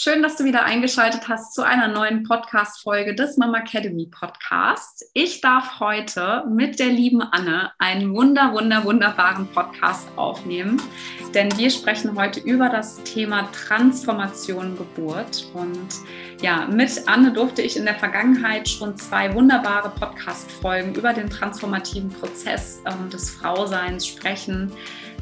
Schön, dass du wieder eingeschaltet hast zu einer neuen Podcast-Folge des Mama Academy Podcast. Ich darf heute mit der lieben Anne einen wunder, wunder, wunderbaren Podcast aufnehmen, denn wir sprechen heute über das Thema Transformation Geburt. Und ja, mit Anne durfte ich in der Vergangenheit schon zwei wunderbare Podcast-Folgen über den transformativen Prozess ähm, des Frauseins sprechen.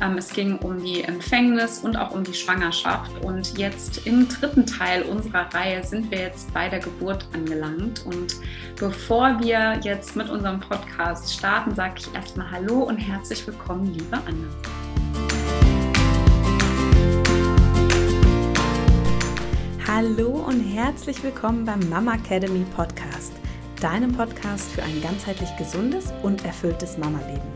Ähm, es ging um die Empfängnis und auch um die Schwangerschaft. Und jetzt im dritten Teil unserer Reihe sind wir jetzt bei der Geburt angelangt. Und bevor wir jetzt mit unserem Podcast starten, sage ich erstmal Hallo und herzlich willkommen, liebe Anne. Hallo und herzlich willkommen beim Mama Academy Podcast, deinem Podcast für ein ganzheitlich gesundes und erfülltes Mama-Leben.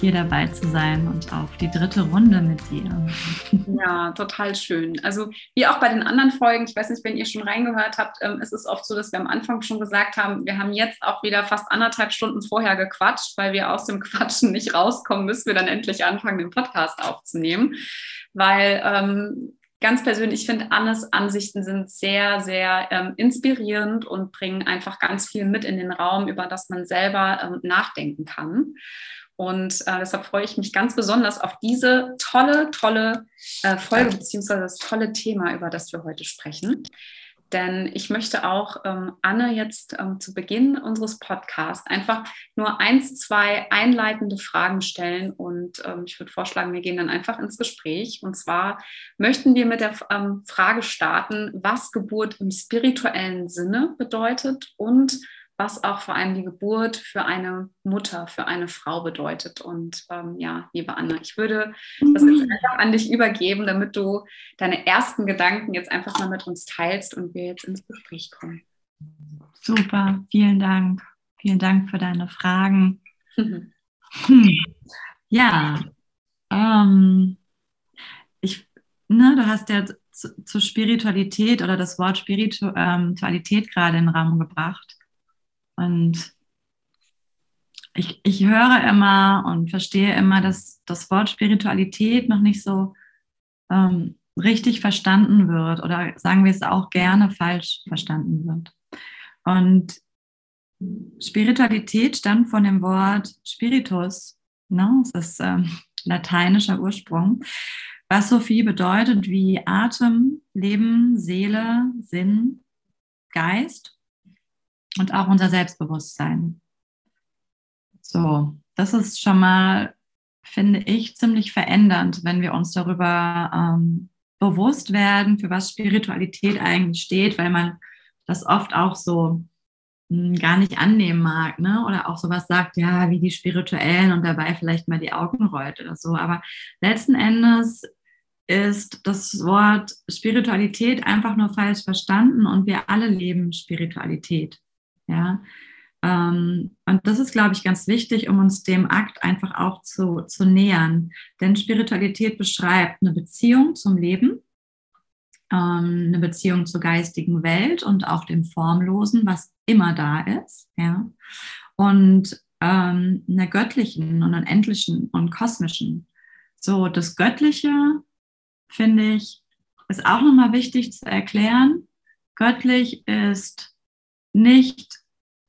hier dabei zu sein und auf die dritte Runde mit dir. Ja, total schön. Also wie auch bei den anderen Folgen, ich weiß nicht, wenn ihr schon reingehört habt, ähm, es ist oft so, dass wir am Anfang schon gesagt haben, wir haben jetzt auch wieder fast anderthalb Stunden vorher gequatscht, weil wir aus dem Quatschen nicht rauskommen, bis wir dann endlich anfangen, den Podcast aufzunehmen. Weil ähm, ganz persönlich, ich finde, Annes Ansichten sind sehr, sehr ähm, inspirierend und bringen einfach ganz viel mit in den Raum, über das man selber ähm, nachdenken kann. Und äh, deshalb freue ich mich ganz besonders auf diese tolle, tolle äh, Folge beziehungsweise das tolle Thema, über das wir heute sprechen. Denn ich möchte auch ähm, Anne jetzt ähm, zu Beginn unseres Podcasts einfach nur eins, zwei einleitende Fragen stellen. Und ähm, ich würde vorschlagen, wir gehen dann einfach ins Gespräch. Und zwar möchten wir mit der ähm, Frage starten, was Geburt im spirituellen Sinne bedeutet und was auch vor allem die Geburt für eine Mutter, für eine Frau bedeutet. Und ähm, ja, liebe Anne, ich würde das jetzt mhm. einfach an dich übergeben, damit du deine ersten Gedanken jetzt einfach mal mit uns teilst und wir jetzt ins Gespräch kommen. Super, vielen Dank. Vielen Dank für deine Fragen. Hm. Ja, ähm, ich, ne, du hast ja zu, zu Spiritualität oder das Wort Spiritualität ähm, gerade in den Raum gebracht. Und ich, ich höre immer und verstehe immer, dass das Wort Spiritualität noch nicht so ähm, richtig verstanden wird oder sagen wir es auch gerne falsch verstanden wird. Und Spiritualität stammt von dem Wort Spiritus, ne? das ist ähm, lateinischer Ursprung, was so viel bedeutet wie Atem, Leben, Seele, Sinn, Geist und auch unser Selbstbewusstsein. So, das ist schon mal, finde ich, ziemlich verändernd, wenn wir uns darüber ähm, bewusst werden, für was Spiritualität eigentlich steht, weil man das oft auch so hm, gar nicht annehmen mag, ne? Oder auch sowas sagt, ja, wie die Spirituellen und dabei vielleicht mal die Augen rollt oder so. Aber letzten Endes ist das Wort Spiritualität einfach nur falsch verstanden und wir alle leben Spiritualität. Ja. Ähm, und das ist, glaube ich, ganz wichtig, um uns dem Akt einfach auch zu, zu nähern. Denn Spiritualität beschreibt eine Beziehung zum Leben, ähm, eine Beziehung zur geistigen Welt und auch dem Formlosen, was immer da ist. Ja. Und ähm, einer göttlichen und einer endlichen und kosmischen. So, das Göttliche, finde ich, ist auch nochmal wichtig zu erklären. Göttlich ist nicht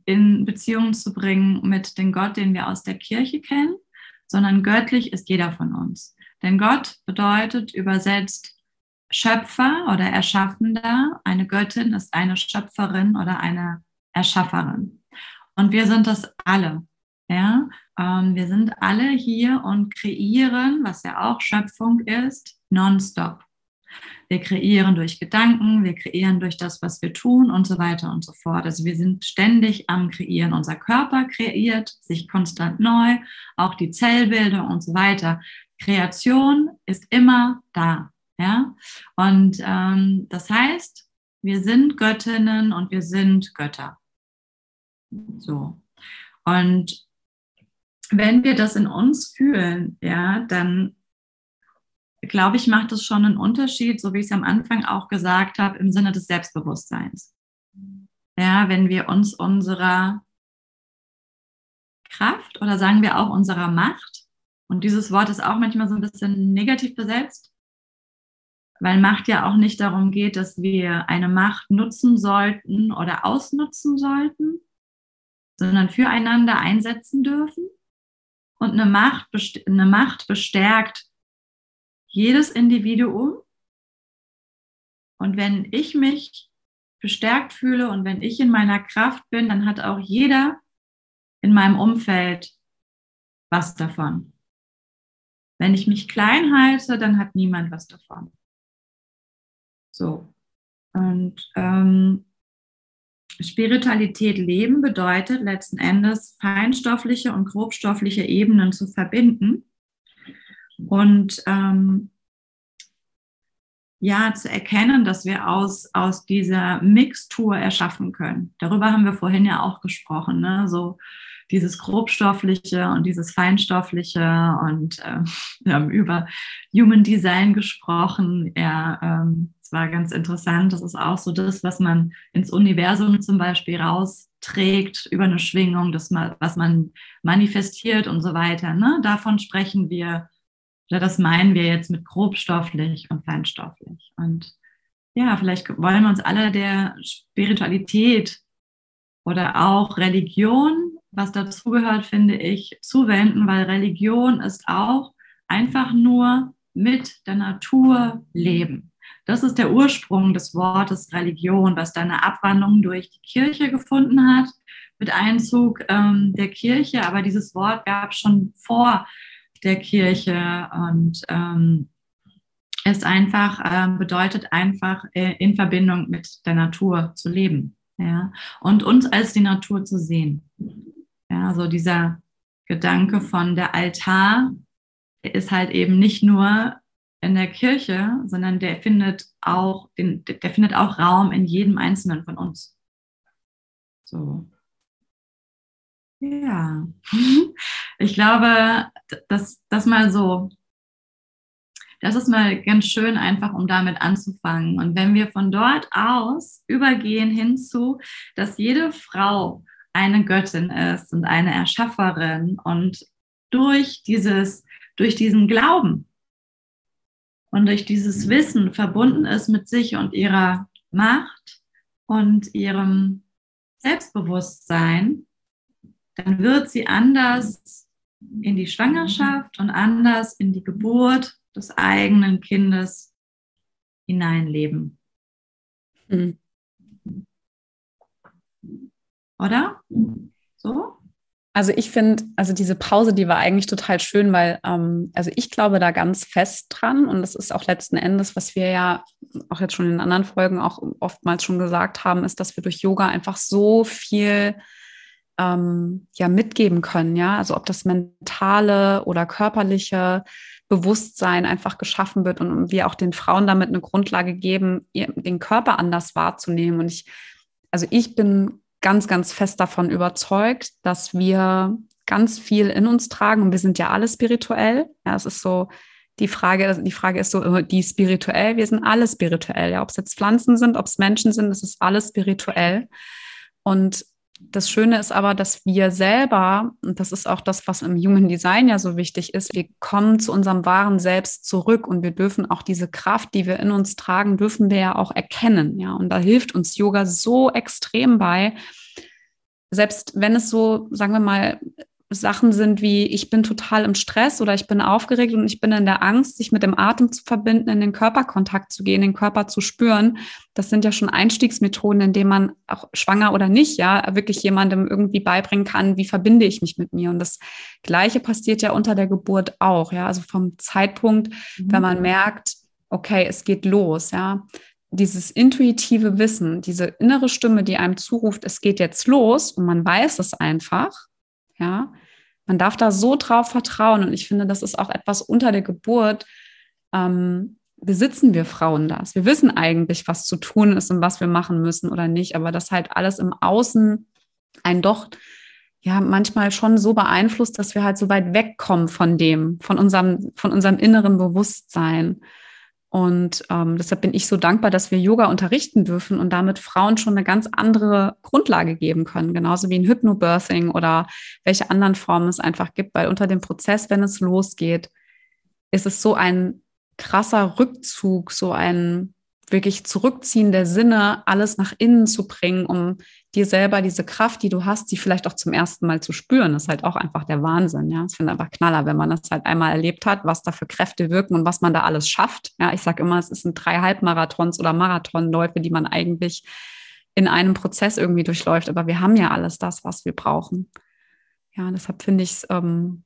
in Beziehung zu bringen mit dem Gott, den wir aus der Kirche kennen, sondern göttlich ist jeder von uns. Denn Gott bedeutet übersetzt Schöpfer oder Erschaffender. Eine Göttin ist eine Schöpferin oder eine Erschafferin. Und wir sind das alle. Ja? Ähm, wir sind alle hier und kreieren, was ja auch Schöpfung ist, nonstop. Wir kreieren durch Gedanken, wir kreieren durch das, was wir tun und so weiter und so fort. Also wir sind ständig am Kreieren. Unser Körper kreiert sich konstant neu, auch die Zellbildung und so weiter. Kreation ist immer da. Ja? Und ähm, das heißt, wir sind Göttinnen und wir sind Götter. So. Und wenn wir das in uns fühlen, ja, dann glaube ich, macht es schon einen Unterschied, so wie ich es am Anfang auch gesagt habe, im Sinne des Selbstbewusstseins. Ja, wenn wir uns unserer Kraft oder sagen wir auch unserer Macht, und dieses Wort ist auch manchmal so ein bisschen negativ besetzt, weil Macht ja auch nicht darum geht, dass wir eine Macht nutzen sollten oder ausnutzen sollten, sondern füreinander einsetzen dürfen. Und eine Macht, eine Macht bestärkt jedes Individuum. Und wenn ich mich bestärkt fühle und wenn ich in meiner Kraft bin, dann hat auch jeder in meinem Umfeld was davon. Wenn ich mich klein halte, dann hat niemand was davon. So. Und ähm, Spiritualität leben bedeutet letzten Endes feinstoffliche und grobstoffliche Ebenen zu verbinden und ähm, ja, zu erkennen, dass wir aus, aus dieser Mixtur erschaffen können. Darüber haben wir vorhin ja auch gesprochen, ne? so dieses grobstoffliche und dieses feinstoffliche und äh, wir haben über Human Design gesprochen. Ja, ähm, es war ganz interessant. Das ist auch so das, was man ins Universum zum Beispiel rausträgt über eine Schwingung, das, was man manifestiert und so weiter. Ne? Davon sprechen wir oder das meinen wir jetzt mit grobstofflich und feinstofflich. Und ja, vielleicht wollen wir uns alle der Spiritualität oder auch Religion, was dazugehört, finde ich, zuwenden, weil Religion ist auch einfach nur mit der Natur leben. Das ist der Ursprung des Wortes Religion, was dann eine Abwandlung durch die Kirche gefunden hat, mit Einzug ähm, der Kirche. Aber dieses Wort gab es schon vor der Kirche und ähm, es einfach äh, bedeutet einfach äh, in Verbindung mit der Natur zu leben, ja, und uns als die Natur zu sehen. Ja, so dieser Gedanke von der Altar ist halt eben nicht nur in der Kirche, sondern der findet auch den, der findet auch Raum in jedem einzelnen von uns. So. Ja, ich glaube, dass das mal so, das ist mal ganz schön einfach, um damit anzufangen. Und wenn wir von dort aus übergehen hinzu, dass jede Frau eine Göttin ist und eine Erschafferin und durch dieses, durch diesen Glauben und durch dieses Wissen verbunden ist mit sich und ihrer Macht und ihrem Selbstbewusstsein, dann wird sie anders in die Schwangerschaft und anders in die Geburt des eigenen Kindes hineinleben. Mhm. Oder? So? Also ich finde, also diese Pause, die war eigentlich total schön, weil ähm, also ich glaube da ganz fest dran und das ist auch letzten Endes, was wir ja auch jetzt schon in anderen Folgen auch oftmals schon gesagt haben, ist, dass wir durch Yoga einfach so viel ähm, ja mitgeben können, ja, also ob das mentale oder körperliche Bewusstsein einfach geschaffen wird und wir auch den Frauen damit eine Grundlage geben, den Körper anders wahrzunehmen. Und ich, also ich bin ganz, ganz fest davon überzeugt, dass wir ganz viel in uns tragen und wir sind ja alle spirituell. Ja, es ist so, die Frage, die Frage ist so, die spirituell, wir sind alle spirituell, ja, ob es jetzt Pflanzen sind, ob es Menschen sind, es ist alles spirituell. Und das Schöne ist aber, dass wir selber, und das ist auch das, was im Human Design ja so wichtig ist, wir kommen zu unserem wahren Selbst zurück und wir dürfen auch diese Kraft, die wir in uns tragen, dürfen wir ja auch erkennen. Ja, und da hilft uns Yoga so extrem bei. Selbst wenn es so, sagen wir mal, Sachen sind wie, ich bin total im Stress oder ich bin aufgeregt und ich bin in der Angst, sich mit dem Atem zu verbinden, in den Körperkontakt zu gehen, den Körper zu spüren. Das sind ja schon Einstiegsmethoden, in denen man auch schwanger oder nicht, ja, wirklich jemandem irgendwie beibringen kann, wie verbinde ich mich mit mir. Und das Gleiche passiert ja unter der Geburt auch, ja, also vom Zeitpunkt, mhm. wenn man merkt, okay, es geht los, ja, dieses intuitive Wissen, diese innere Stimme, die einem zuruft, es geht jetzt los und man weiß es einfach, ja, man darf da so drauf vertrauen. Und ich finde, das ist auch etwas unter der Geburt. Ähm, besitzen wir Frauen das? Wir wissen eigentlich, was zu tun ist und was wir machen müssen oder nicht. Aber das halt alles im Außen einen doch ja manchmal schon so beeinflusst, dass wir halt so weit wegkommen von dem, von unserem, von unserem inneren Bewusstsein. Und ähm, deshalb bin ich so dankbar, dass wir Yoga unterrichten dürfen und damit Frauen schon eine ganz andere Grundlage geben können, genauso wie ein Hypnobirthing oder welche anderen Formen es einfach gibt, weil unter dem Prozess, wenn es losgeht, ist es so ein krasser Rückzug, so ein wirklich Zurückziehen der Sinne, alles nach innen zu bringen, um dir selber diese Kraft, die du hast, die vielleicht auch zum ersten Mal zu spüren, ist halt auch einfach der Wahnsinn. Ja, ich finde einfach knaller, wenn man das halt einmal erlebt hat, was da für Kräfte wirken und was man da alles schafft. Ja, ich sage immer, es sind drei Halbmarathons oder Marathonläufe, die man eigentlich in einem Prozess irgendwie durchläuft. Aber wir haben ja alles das, was wir brauchen. Ja, deshalb finde ich es ähm,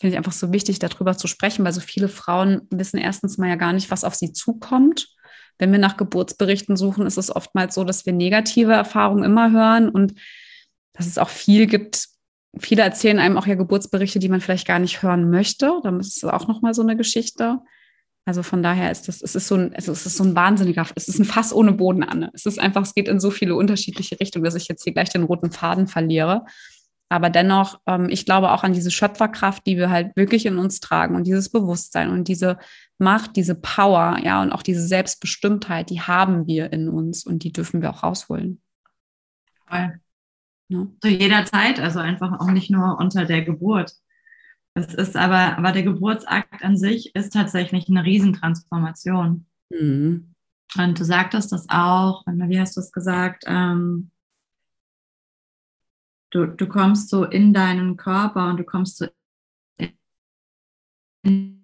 finde ich einfach so wichtig, darüber zu sprechen, weil so viele Frauen wissen erstens mal ja gar nicht, was auf sie zukommt wenn wir nach Geburtsberichten suchen, ist es oftmals so, dass wir negative Erfahrungen immer hören und dass es auch viel gibt. Viele erzählen einem auch ja Geburtsberichte, die man vielleicht gar nicht hören möchte. Da ist es auch nochmal so eine Geschichte. Also von daher ist das, es ist so ein, es ist so ein wahnsinniger, es ist ein Fass ohne Boden, Anne. Es ist einfach, es geht in so viele unterschiedliche Richtungen, dass ich jetzt hier gleich den roten Faden verliere. Aber dennoch, ähm, ich glaube auch an diese Schöpferkraft, die wir halt wirklich in uns tragen und dieses Bewusstsein und diese Macht, diese Power, ja, und auch diese Selbstbestimmtheit, die haben wir in uns und die dürfen wir auch rausholen. Voll. Ja. Zu jeder Zeit, also einfach auch nicht nur unter der Geburt. Es ist aber, aber der Geburtsakt an sich ist tatsächlich eine Riesentransformation. Mhm. Und du sagtest das auch, wie hast du es gesagt? Ähm, du, du kommst so in deinen Körper und du kommst so in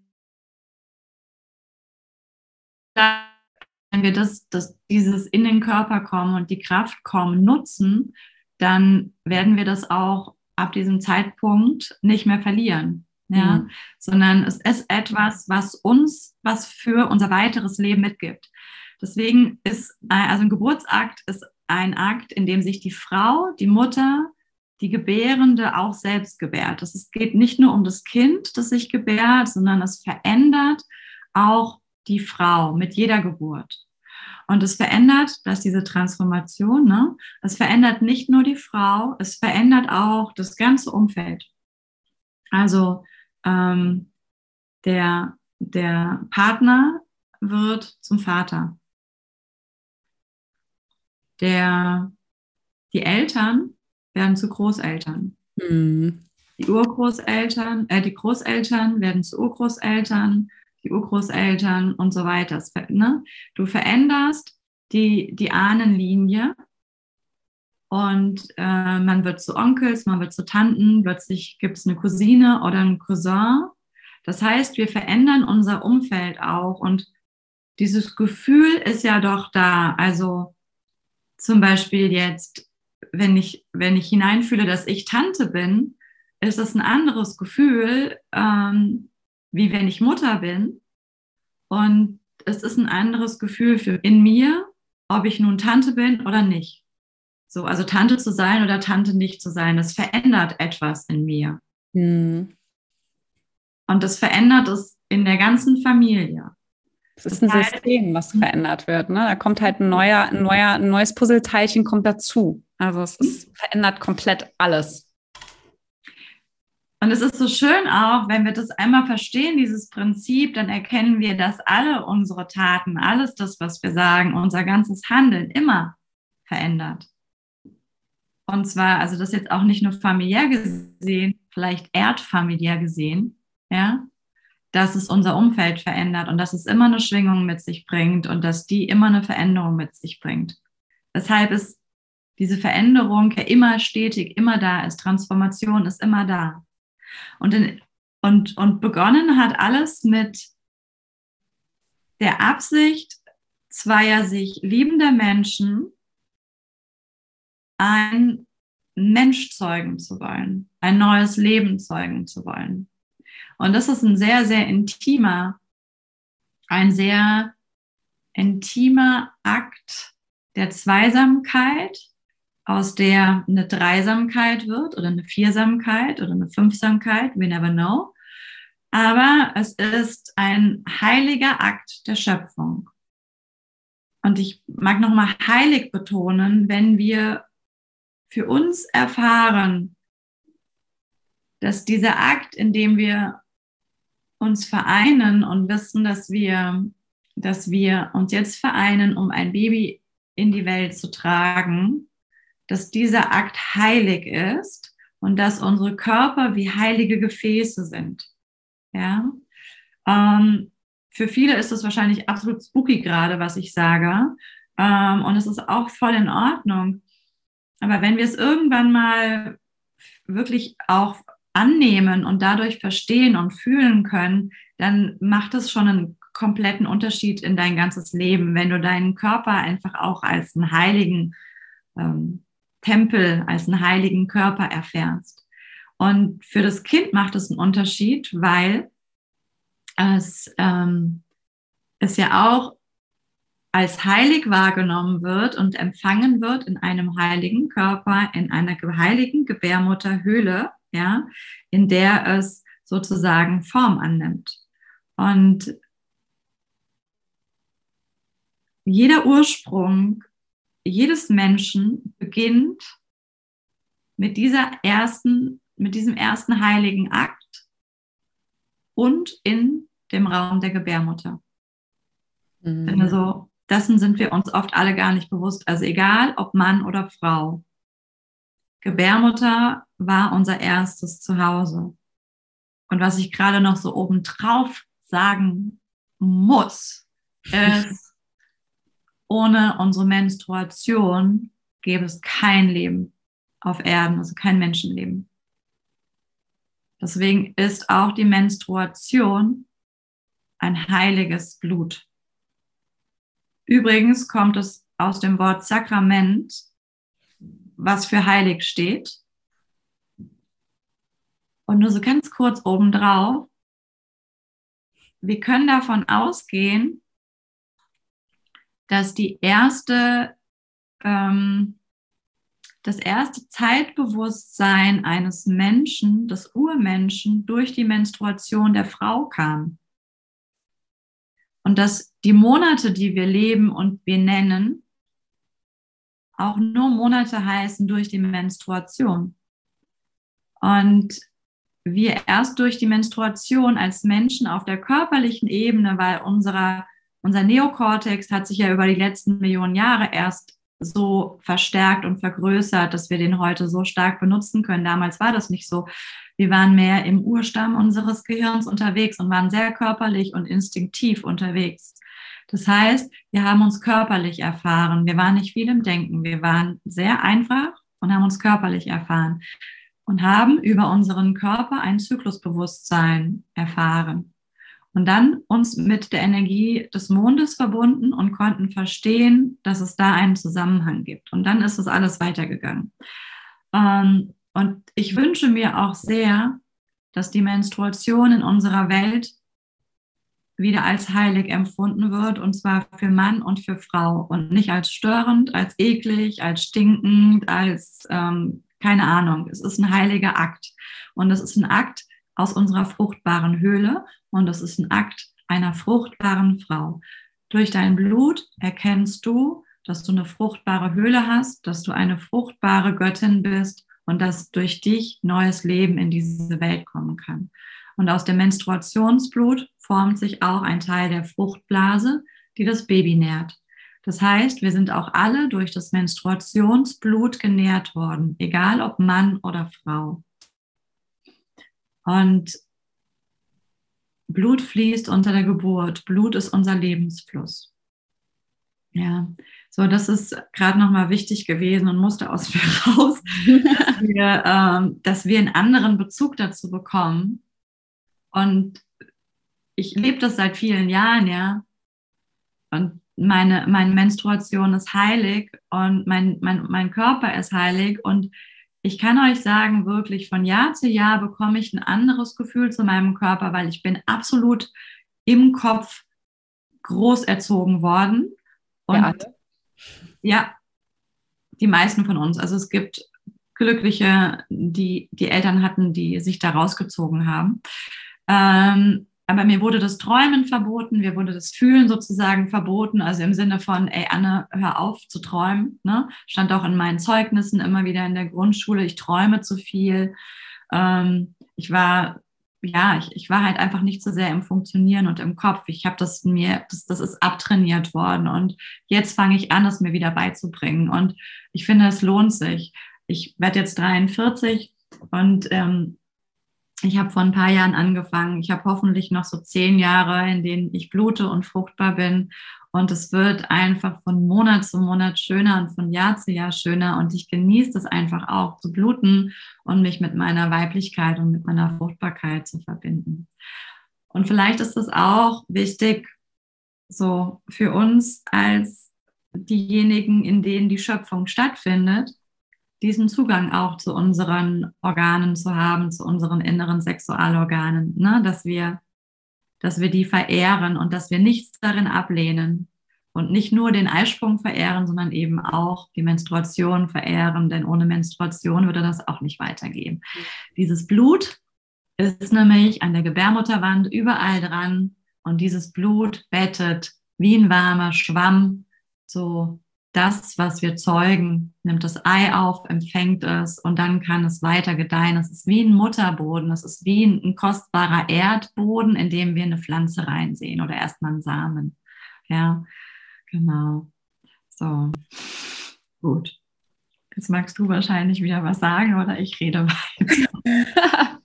wenn wir das, das, dieses in den Körper kommen und die Kraft kommen nutzen, dann werden wir das auch ab diesem Zeitpunkt nicht mehr verlieren. Ja, mhm. sondern es ist etwas, was uns, was für unser weiteres Leben mitgibt. Deswegen ist, also ein Geburtsakt ist ein Akt, in dem sich die Frau, die Mutter, die Gebärende auch selbst gebärt. Es geht nicht nur um das Kind, das sich gebärt, sondern es verändert auch die Frau mit jeder Geburt. Und es verändert, dass diese Transformation, ne, es verändert nicht nur die Frau, es verändert auch das ganze Umfeld. Also ähm, der, der Partner wird zum Vater. Der, die Eltern werden zu Großeltern. Mhm. Die Urgroßeltern, äh, die Großeltern werden zu Urgroßeltern die Urgroßeltern und so weiter. Ne? Du veränderst die, die Ahnenlinie und äh, man wird zu Onkels, man wird zu Tanten, plötzlich gibt es eine Cousine oder einen Cousin. Das heißt, wir verändern unser Umfeld auch und dieses Gefühl ist ja doch da. Also zum Beispiel jetzt, wenn ich, wenn ich hineinfühle, dass ich Tante bin, ist es ein anderes Gefühl, ähm, wie wenn ich Mutter bin. Und es ist ein anderes Gefühl für in mir, ob ich nun Tante bin oder nicht. So, also Tante zu sein oder Tante nicht zu sein, das verändert etwas in mir. Mhm. Und das verändert es in der ganzen Familie. Es ist ein System, was verändert wird. Ne? Da kommt halt ein neuer, ein neuer, ein neues Puzzleteilchen kommt dazu. Also es ist, verändert komplett alles. Und es ist so schön auch, wenn wir das einmal verstehen, dieses Prinzip, dann erkennen wir, dass alle unsere Taten, alles das, was wir sagen, unser ganzes Handeln immer verändert. Und zwar, also das jetzt auch nicht nur familiär gesehen, vielleicht erdfamiliär gesehen, ja, dass es unser Umfeld verändert und dass es immer eine Schwingung mit sich bringt und dass die immer eine Veränderung mit sich bringt. Weshalb ist diese Veränderung ja immer stetig, immer da ist. Transformation ist immer da. Und, in, und, und begonnen hat alles mit der Absicht zweier sich liebender Menschen, ein Mensch zeugen zu wollen, ein neues Leben zeugen zu wollen. Und das ist ein sehr, sehr intimer, ein sehr intimer Akt der Zweisamkeit, aus der eine Dreisamkeit wird oder eine Viersamkeit oder eine Fünfsamkeit, we never know. Aber es ist ein heiliger Akt der Schöpfung. Und ich mag nochmal heilig betonen, wenn wir für uns erfahren, dass dieser Akt, in dem wir uns vereinen und wissen, dass wir, dass wir uns jetzt vereinen, um ein Baby in die Welt zu tragen, dass dieser Akt heilig ist und dass unsere Körper wie heilige Gefäße sind. Ja. Ähm, für viele ist es wahrscheinlich absolut spooky gerade, was ich sage. Ähm, und es ist auch voll in Ordnung. Aber wenn wir es irgendwann mal wirklich auch annehmen und dadurch verstehen und fühlen können, dann macht es schon einen kompletten Unterschied in dein ganzes Leben, wenn du deinen Körper einfach auch als einen heiligen ähm, Tempel, als einen heiligen Körper erfährst. Und für das Kind macht es einen Unterschied, weil es, ähm, es ja auch als heilig wahrgenommen wird und empfangen wird in einem heiligen Körper, in einer heiligen Gebärmutterhöhle, ja, in der es sozusagen Form annimmt. Und jeder Ursprung jedes Menschen beginnt mit dieser ersten, mit diesem ersten heiligen Akt und in dem Raum der Gebärmutter. Mhm. Also dessen sind wir uns oft alle gar nicht bewusst. Also egal, ob Mann oder Frau. Gebärmutter war unser erstes Zuhause. Und was ich gerade noch so obendrauf sagen muss, ist, ohne unsere Menstruation gäbe es kein Leben auf Erden, also kein Menschenleben. Deswegen ist auch die Menstruation ein heiliges Blut. Übrigens kommt es aus dem Wort Sakrament, was für heilig steht. Und nur so ganz kurz obendrauf, wir können davon ausgehen, dass die erste, ähm, das erste Zeitbewusstsein eines Menschen, des Urmenschen, durch die Menstruation der Frau kam. Und dass die Monate, die wir leben und wir nennen, auch nur Monate heißen durch die Menstruation. Und wir erst durch die Menstruation als Menschen auf der körperlichen Ebene, weil unserer, unser Neokortex hat sich ja über die letzten Millionen Jahre erst so verstärkt und vergrößert, dass wir den heute so stark benutzen können. Damals war das nicht so. Wir waren mehr im Urstamm unseres Gehirns unterwegs und waren sehr körperlich und instinktiv unterwegs. Das heißt, wir haben uns körperlich erfahren. Wir waren nicht viel im Denken. Wir waren sehr einfach und haben uns körperlich erfahren und haben über unseren Körper ein Zyklusbewusstsein erfahren. Und dann uns mit der Energie des Mondes verbunden und konnten verstehen, dass es da einen Zusammenhang gibt. Und dann ist es alles weitergegangen. Ähm, und ich wünsche mir auch sehr, dass die Menstruation in unserer Welt wieder als heilig empfunden wird, und zwar für Mann und für Frau und nicht als störend, als eklig, als stinkend, als ähm, keine Ahnung. Es ist ein heiliger Akt. Und es ist ein Akt aus unserer fruchtbaren Höhle und es ist ein Akt einer fruchtbaren Frau. Durch dein Blut erkennst du, dass du eine fruchtbare Höhle hast, dass du eine fruchtbare Göttin bist und dass durch dich neues Leben in diese Welt kommen kann. Und aus dem Menstruationsblut formt sich auch ein Teil der Fruchtblase, die das Baby nährt. Das heißt, wir sind auch alle durch das Menstruationsblut genährt worden, egal ob Mann oder Frau. Und Blut fließt unter der Geburt. Blut ist unser Lebensfluss. Ja, so, das ist gerade nochmal wichtig gewesen und musste aus mir raus, dass wir, ähm, dass wir einen anderen Bezug dazu bekommen. Und ich lebe das seit vielen Jahren, ja. Und meine, meine Menstruation ist heilig und mein, mein, mein Körper ist heilig. Und ich kann euch sagen, wirklich von Jahr zu Jahr bekomme ich ein anderes Gefühl zu meinem Körper, weil ich bin absolut im Kopf groß erzogen worden. Und ja, ja, die meisten von uns. Also es gibt Glückliche, die die Eltern hatten, die sich da rausgezogen haben. Ähm, aber mir wurde das Träumen verboten, mir wurde das Fühlen sozusagen verboten, also im Sinne von, ey Anne, hör auf zu träumen. Ne? Stand auch in meinen Zeugnissen immer wieder in der Grundschule, ich träume zu viel. Ähm, ich war, ja, ich, ich war halt einfach nicht so sehr im Funktionieren und im Kopf. Ich habe das mir, das, das ist abtrainiert worden und jetzt fange ich an, es mir wieder beizubringen. Und ich finde, es lohnt sich. Ich werde jetzt 43 und ähm, ich habe vor ein paar Jahren angefangen. Ich habe hoffentlich noch so zehn Jahre, in denen ich blute und fruchtbar bin. Und es wird einfach von Monat zu Monat schöner und von Jahr zu Jahr schöner. Und ich genieße es einfach auch zu bluten und mich mit meiner Weiblichkeit und mit meiner Fruchtbarkeit zu verbinden. Und vielleicht ist es auch wichtig, so für uns als diejenigen, in denen die Schöpfung stattfindet, diesen Zugang auch zu unseren Organen zu haben, zu unseren inneren Sexualorganen, ne? dass wir, dass wir die verehren und dass wir nichts darin ablehnen und nicht nur den Eisprung verehren, sondern eben auch die Menstruation verehren, denn ohne Menstruation würde das auch nicht weitergehen. Dieses Blut ist nämlich an der Gebärmutterwand überall dran und dieses Blut bettet wie ein warmer Schwamm so das, was wir zeugen, nimmt das Ei auf, empfängt es und dann kann es weiter gedeihen. Es ist wie ein Mutterboden, es ist wie ein, ein kostbarer Erdboden, in dem wir eine Pflanze reinsehen oder erstmal einen Samen. Ja, genau. So, gut. Jetzt magst du wahrscheinlich wieder was sagen oder ich rede weiter.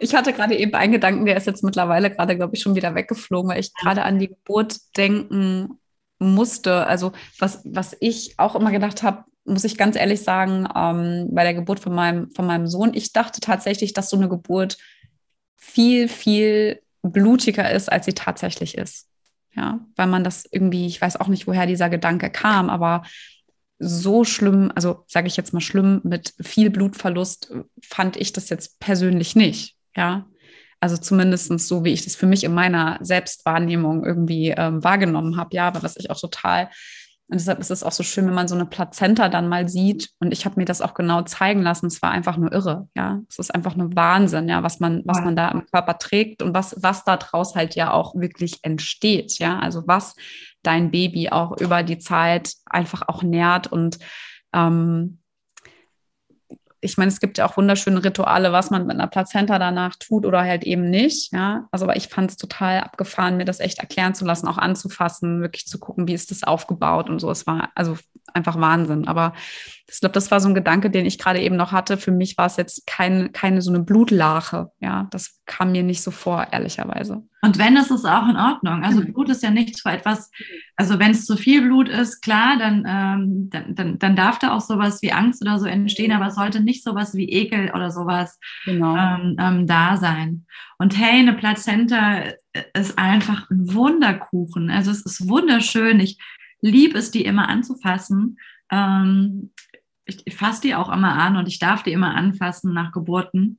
Ich hatte gerade eben einen Gedanken, der ist jetzt mittlerweile gerade, glaube ich, schon wieder weggeflogen, weil ich gerade an die Geburt denken musste. Also was, was ich auch immer gedacht habe, muss ich ganz ehrlich sagen, ähm, bei der Geburt von meinem, von meinem Sohn, ich dachte tatsächlich, dass so eine Geburt viel, viel blutiger ist, als sie tatsächlich ist. Ja, weil man das irgendwie, ich weiß auch nicht, woher dieser Gedanke kam, aber so schlimm, also sage ich jetzt mal schlimm, mit viel Blutverlust fand ich das jetzt persönlich nicht. Ja, also zumindest so, wie ich das für mich in meiner Selbstwahrnehmung irgendwie ähm, wahrgenommen habe. Ja, aber was ich auch total und deshalb ist es auch so schön, wenn man so eine Plazenta dann mal sieht. Und ich habe mir das auch genau zeigen lassen. Es war einfach nur irre. Ja, es ist einfach nur Wahnsinn, ja, was man, was man da im Körper trägt und was, was daraus halt ja auch wirklich entsteht. Ja, also was dein Baby auch über die Zeit einfach auch nährt und ähm, ich meine, es gibt ja auch wunderschöne Rituale, was man mit einer Plazenta danach tut oder halt eben nicht. Ja, also aber ich fand es total abgefahren, mir das echt erklären zu lassen, auch anzufassen, wirklich zu gucken, wie ist das aufgebaut und so. Es war also einfach Wahnsinn. Aber ich glaube, das war so ein Gedanke, den ich gerade eben noch hatte. Für mich war es jetzt kein, keine so eine Blutlache. Ja, das kam mir nicht so vor, ehrlicherweise. Und wenn, ist es auch in Ordnung. Also mhm. Blut ist ja nichts für etwas, also wenn es zu viel Blut ist, klar, dann, ähm, dann, dann, dann, darf da auch sowas wie Angst oder so entstehen, aber es sollte nicht sowas wie Ekel oder sowas genau. ähm, ähm, da sein. Und hey, eine Plazenta ist einfach ein Wunderkuchen. Also es ist wunderschön. Ich liebe es, die immer anzufassen. Ähm, ich, ich fasse die auch immer an und ich darf die immer anfassen nach Geburten.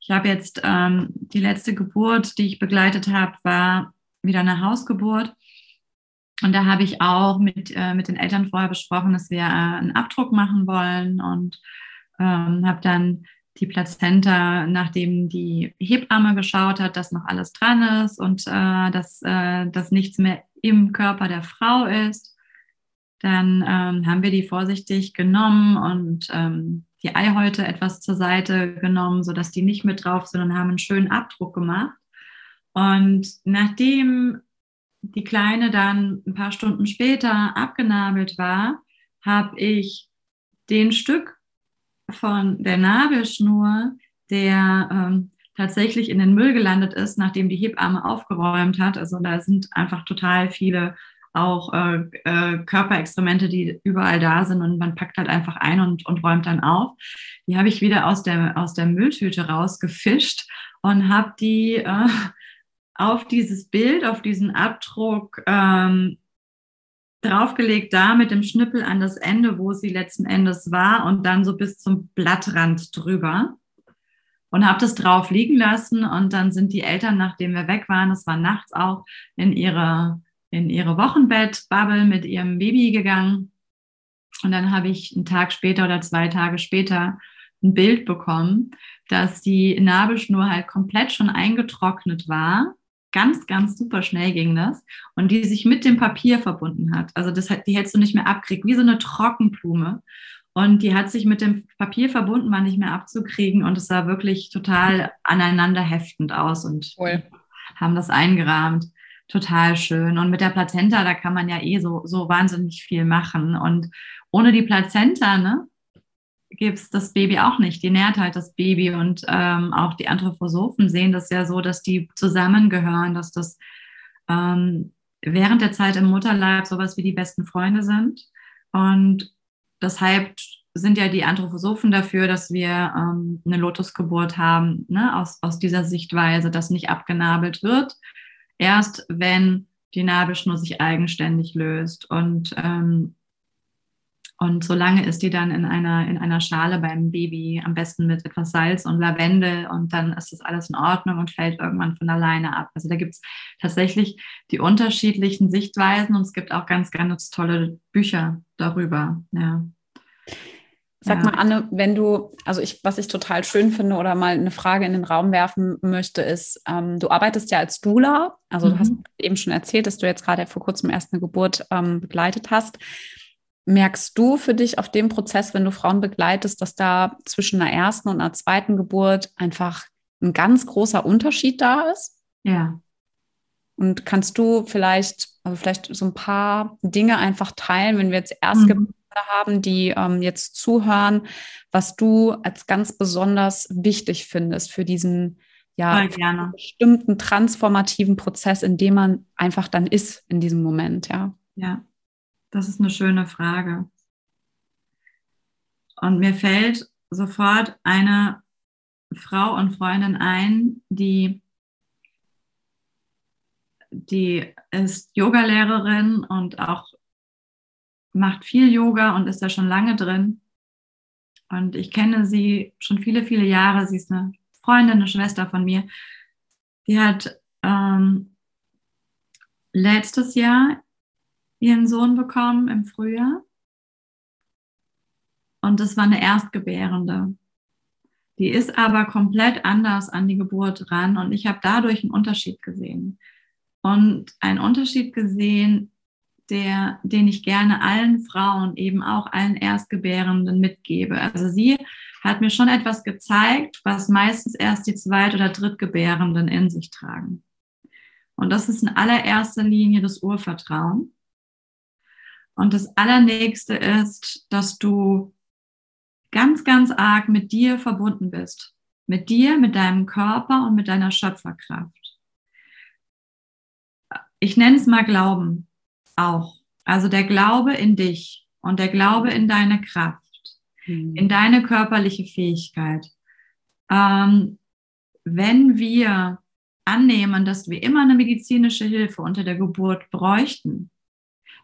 Ich habe jetzt ähm, die letzte Geburt, die ich begleitet habe, war wieder eine Hausgeburt. Und da habe ich auch mit, äh, mit den Eltern vorher besprochen, dass wir äh, einen Abdruck machen wollen und ähm, habe dann die Plazenta, nachdem die Hebamme geschaut hat, dass noch alles dran ist und äh, dass, äh, dass nichts mehr im Körper der Frau ist, dann ähm, haben wir die vorsichtig genommen und ähm, die Eihäute etwas zur Seite genommen, sodass die nicht mit drauf sind und haben einen schönen Abdruck gemacht. Und nachdem die Kleine dann ein paar Stunden später abgenabelt war, habe ich den Stück von der Nabelschnur, der ähm, tatsächlich in den Müll gelandet ist, nachdem die Hebamme aufgeräumt hat. Also da sind einfach total viele auch äh, äh, Körperextremente, die überall da sind und man packt halt einfach ein und, und räumt dann auf. Die habe ich wieder aus der, aus der Mülltüte rausgefischt und habe die äh, auf dieses Bild, auf diesen Abdruck ähm, draufgelegt, da mit dem Schnippel an das Ende, wo sie letzten Endes war und dann so bis zum Blattrand drüber und habe das drauf liegen lassen und dann sind die Eltern, nachdem wir weg waren, es war nachts auch, in ihre in ihre Wochenbettbubble mit ihrem Baby gegangen. Und dann habe ich einen Tag später oder zwei Tage später ein Bild bekommen, dass die Nabelschnur halt komplett schon eingetrocknet war ganz, ganz super schnell ging das und die sich mit dem Papier verbunden hat. Also das die hättest du nicht mehr abkriegen, wie so eine Trockenblume. Und die hat sich mit dem Papier verbunden, war nicht mehr abzukriegen und es sah wirklich total aneinander heftend aus und cool. haben das eingerahmt. Total schön. Und mit der Plazenta, da kann man ja eh so, so wahnsinnig viel machen. Und ohne die Plazenta, ne, gibt es das Baby auch nicht. Die nährt halt das Baby und ähm, auch die Anthroposophen sehen das ja so, dass die zusammengehören, dass das ähm, während der Zeit im Mutterleib sowas wie die besten Freunde sind. Und deshalb sind ja die Anthroposophen dafür, dass wir ähm, eine Lotusgeburt haben, ne? aus, aus dieser Sichtweise, dass nicht abgenabelt wird. Erst wenn die Nabelschnur sich eigenständig löst. Und ähm, und solange ist die dann in einer, in einer Schale beim Baby, am besten mit etwas Salz und Lavendel und dann ist das alles in Ordnung und fällt irgendwann von alleine ab. Also da gibt es tatsächlich die unterschiedlichen Sichtweisen und es gibt auch ganz, ganz tolle Bücher darüber. Ja. Sag ja. mal, Anne, wenn du, also ich, was ich total schön finde oder mal eine Frage in den Raum werfen möchte, ist, ähm, du arbeitest ja als Doula, also mhm. du hast eben schon erzählt, dass du jetzt gerade vor kurzem erst eine Geburt ähm, begleitet hast. Merkst du für dich auf dem Prozess, wenn du Frauen begleitest, dass da zwischen einer ersten und einer zweiten Geburt einfach ein ganz großer Unterschied da ist? Ja. Und kannst du vielleicht, also vielleicht so ein paar Dinge einfach teilen, wenn wir jetzt Erstgeburte mhm. Haben, die ähm, jetzt zuhören, was du als ganz besonders wichtig findest für diesen ja, bestimmten transformativen Prozess, in dem man einfach dann ist in diesem Moment, ja. Ja. Das ist eine schöne Frage. Und mir fällt sofort eine Frau und Freundin ein, die, die ist Yogalehrerin und auch macht viel Yoga und ist da schon lange drin. Und ich kenne sie schon viele, viele Jahre. Sie ist eine Freundin, eine Schwester von mir. Die hat ähm, letztes Jahr ihren Sohn bekommen im Frühjahr. Und das war eine Erstgebärende. Die ist aber komplett anders an die Geburt ran und ich habe dadurch einen Unterschied gesehen. Und einen Unterschied gesehen, der, den ich gerne allen Frauen, eben auch allen Erstgebärenden mitgebe. Also sie hat mir schon etwas gezeigt, was meistens erst die Zweit- oder Drittgebärenden in sich tragen. Und das ist in allererster Linie das Urvertrauen. Und das Allernächste ist, dass du ganz, ganz arg mit dir verbunden bist. Mit dir, mit deinem Körper und mit deiner Schöpferkraft. Ich nenne es mal Glauben auch. Also der Glaube in dich und der Glaube in deine Kraft, mhm. in deine körperliche Fähigkeit. Ähm, wenn wir annehmen, dass wir immer eine medizinische Hilfe unter der Geburt bräuchten,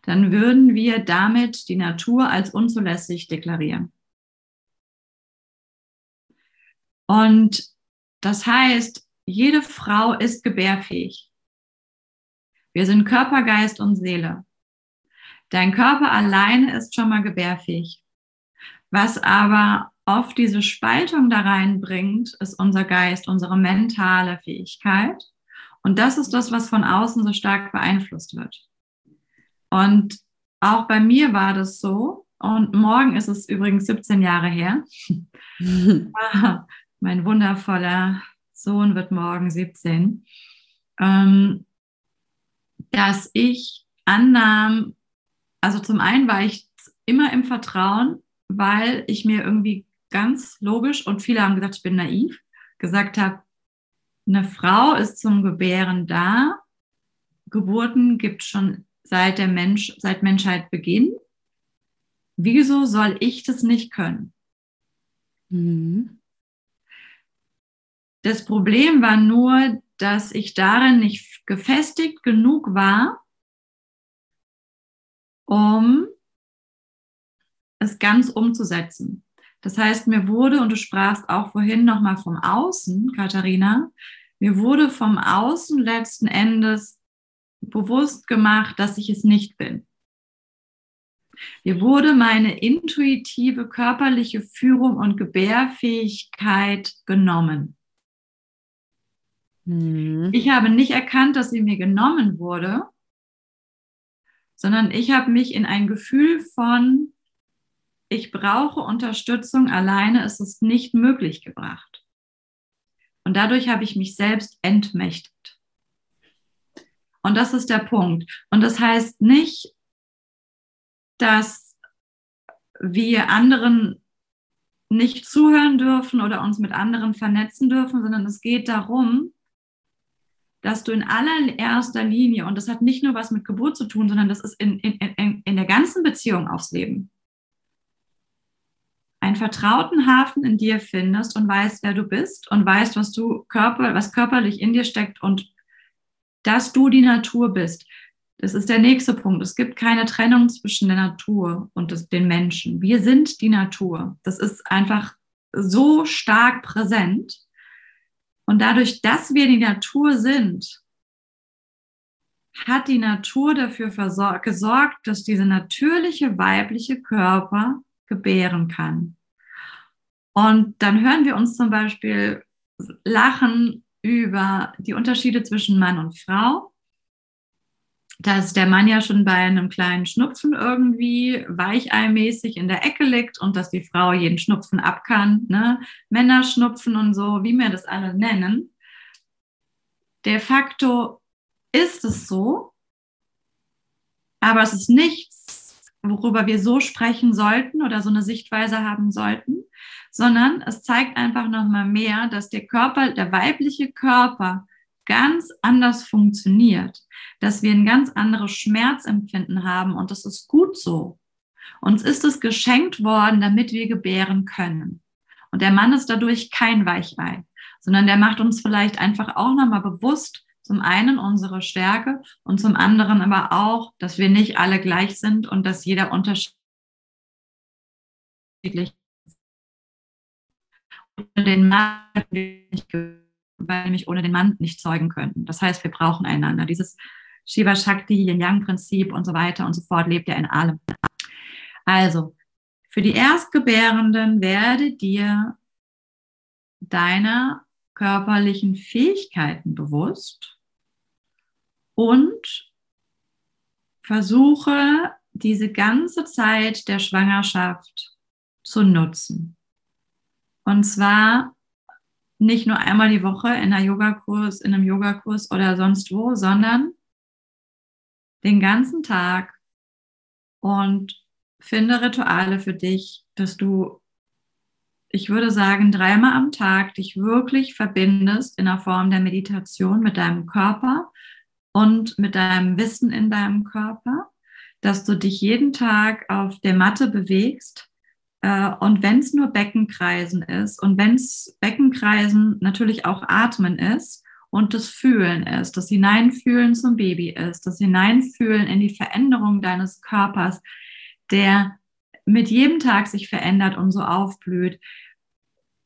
dann würden wir damit die Natur als unzulässig deklarieren. Und das heißt, jede Frau ist gebärfähig. Wir sind Körper, Geist und Seele. Dein Körper alleine ist schon mal gebärfähig. Was aber oft diese Spaltung da reinbringt, ist unser Geist, unsere mentale Fähigkeit. Und das ist das, was von außen so stark beeinflusst wird. Und auch bei mir war das so. Und morgen ist es übrigens 17 Jahre her. mein wundervoller Sohn wird morgen 17. Ähm, dass ich annahm, also zum einen war ich immer im Vertrauen, weil ich mir irgendwie ganz logisch und viele haben gesagt, ich bin naiv, gesagt habe, eine Frau ist zum Gebären da. Geburten gibt schon seit der Mensch, seit Menschheit Beginn. Wieso soll ich das nicht können? Mhm. Das Problem war nur, dass ich darin nicht gefestigt genug war, um es ganz umzusetzen. Das heißt, mir wurde, und du sprachst auch vorhin nochmal vom Außen, Katharina, mir wurde vom Außen letzten Endes bewusst gemacht, dass ich es nicht bin. Mir wurde meine intuitive körperliche Führung und Gebärfähigkeit genommen. Mhm. Ich habe nicht erkannt, dass sie mir genommen wurde, sondern ich habe mich in ein Gefühl von, ich brauche Unterstützung, alleine ist es nicht möglich gebracht. Und dadurch habe ich mich selbst entmächtigt. Und das ist der Punkt. Und das heißt nicht, dass wir anderen nicht zuhören dürfen oder uns mit anderen vernetzen dürfen, sondern es geht darum, dass du in allererster Linie, und das hat nicht nur was mit Geburt zu tun, sondern das ist in, in, in, in der ganzen Beziehung aufs Leben, einen vertrauten Hafen in dir findest und weißt, wer du bist und weißt, was du körper, was körperlich in dir steckt und dass du die Natur bist. Das ist der nächste Punkt. Es gibt keine Trennung zwischen der Natur und den Menschen. Wir sind die Natur. Das ist einfach so stark präsent. Und dadurch, dass wir die Natur sind, hat die Natur dafür gesorgt, dass dieser natürliche weibliche Körper gebären kann. Und dann hören wir uns zum Beispiel lachen über die Unterschiede zwischen Mann und Frau dass der Mann ja schon bei einem kleinen Schnupfen irgendwie weicheilmäßig in der Ecke liegt und dass die Frau jeden Schnupfen ab kann, ne? Männerschnupfen und so, wie wir das alle nennen. De facto ist es so, aber es ist nichts, worüber wir so sprechen sollten oder so eine Sichtweise haben sollten, sondern es zeigt einfach nochmal mehr, dass der Körper, der weibliche Körper ganz anders funktioniert, dass wir ein ganz anderes Schmerzempfinden haben und das ist gut so. Uns ist es geschenkt worden, damit wir gebären können. Und der Mann ist dadurch kein Weichei, sondern der macht uns vielleicht einfach auch nochmal bewusst, zum einen unsere Stärke und zum anderen aber auch, dass wir nicht alle gleich sind und dass jeder unterschiedlich den Mann weil mich ohne den Mann nicht zeugen könnten. Das heißt, wir brauchen einander. Dieses Shiva Shakti, Yin-Yang-Prinzip und so weiter und so fort lebt ja in allem. Also, für die Erstgebärenden werde dir deiner körperlichen Fähigkeiten bewusst und versuche diese ganze Zeit der Schwangerschaft zu nutzen. Und zwar nicht nur einmal die Woche in einer Yogakurs, in einem Yogakurs oder sonst wo, sondern den ganzen Tag. Und finde Rituale für dich, dass du, ich würde sagen, dreimal am Tag dich wirklich verbindest in der Form der Meditation mit deinem Körper und mit deinem Wissen in deinem Körper, dass du dich jeden Tag auf der Matte bewegst und wenn es nur Beckenkreisen ist und wenn es Beckenkreisen natürlich auch Atmen ist und das Fühlen ist, das Hineinfühlen zum Baby ist, das Hineinfühlen in die Veränderung deines Körpers, der mit jedem Tag sich verändert und so aufblüht.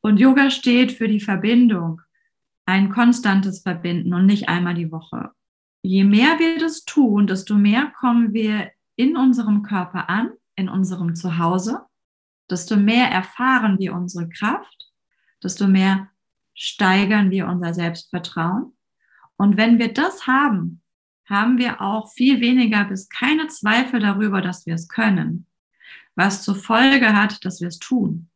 Und Yoga steht für die Verbindung, ein konstantes Verbinden und nicht einmal die Woche. Je mehr wir das tun, desto mehr kommen wir in unserem Körper an, in unserem Zuhause desto mehr erfahren wir unsere Kraft, desto mehr steigern wir unser Selbstvertrauen. Und wenn wir das haben, haben wir auch viel weniger bis keine Zweifel darüber, dass wir es können, was zur Folge hat, dass wir es tun.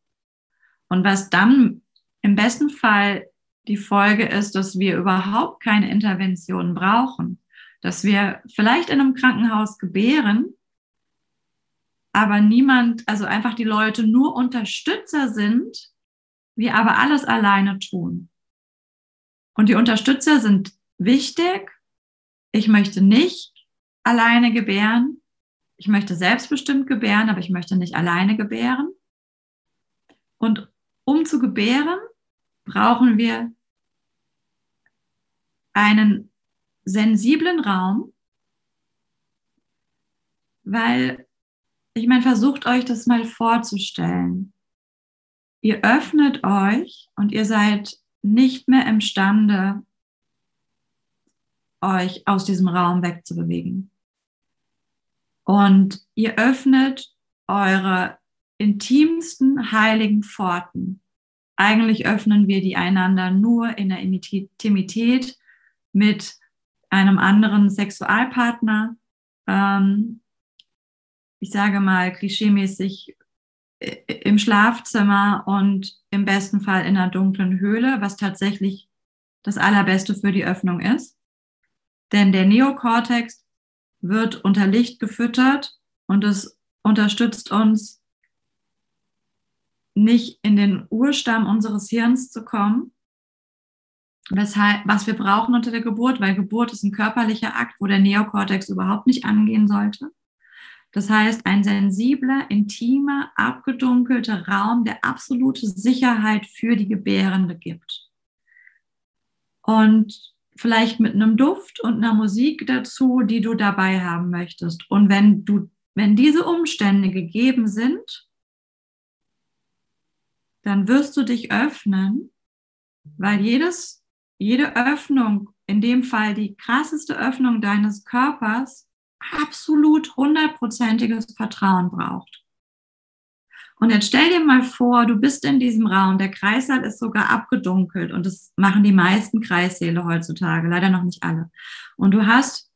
Und was dann im besten Fall die Folge ist, dass wir überhaupt keine Intervention brauchen, dass wir vielleicht in einem Krankenhaus gebären, aber niemand, also einfach die Leute nur Unterstützer sind, wir aber alles alleine tun. Und die Unterstützer sind wichtig. Ich möchte nicht alleine gebären. Ich möchte selbstbestimmt gebären, aber ich möchte nicht alleine gebären. Und um zu gebären, brauchen wir einen sensiblen Raum, weil ich meine, versucht euch das mal vorzustellen. Ihr öffnet euch und ihr seid nicht mehr imstande, euch aus diesem Raum wegzubewegen. Und ihr öffnet eure intimsten heiligen Pforten eigentlich öffnen wir die einander nur in der Intimität mit einem anderen Sexualpartner. Ähm, ich sage mal klischeemäßig äh, im Schlafzimmer und im besten Fall in einer dunklen Höhle, was tatsächlich das Allerbeste für die Öffnung ist. Denn der Neokortex wird unter Licht gefüttert und es unterstützt uns, nicht in den Urstamm unseres Hirns zu kommen, weshalb, was wir brauchen unter der Geburt, weil Geburt ist ein körperlicher Akt, wo der Neokortex überhaupt nicht angehen sollte. Das heißt, ein sensibler, intimer, abgedunkelter Raum, der absolute Sicherheit für die Gebärende gibt. Und vielleicht mit einem Duft und einer Musik dazu, die du dabei haben möchtest. Und wenn du, wenn diese Umstände gegeben sind, dann wirst du dich öffnen, weil jedes, jede Öffnung, in dem Fall die krasseste Öffnung deines Körpers, absolut hundertprozentiges Vertrauen braucht. Und jetzt stell dir mal vor, du bist in diesem Raum, der Kreissaal ist sogar abgedunkelt und das machen die meisten Kreissäle heutzutage, leider noch nicht alle. Und du hast,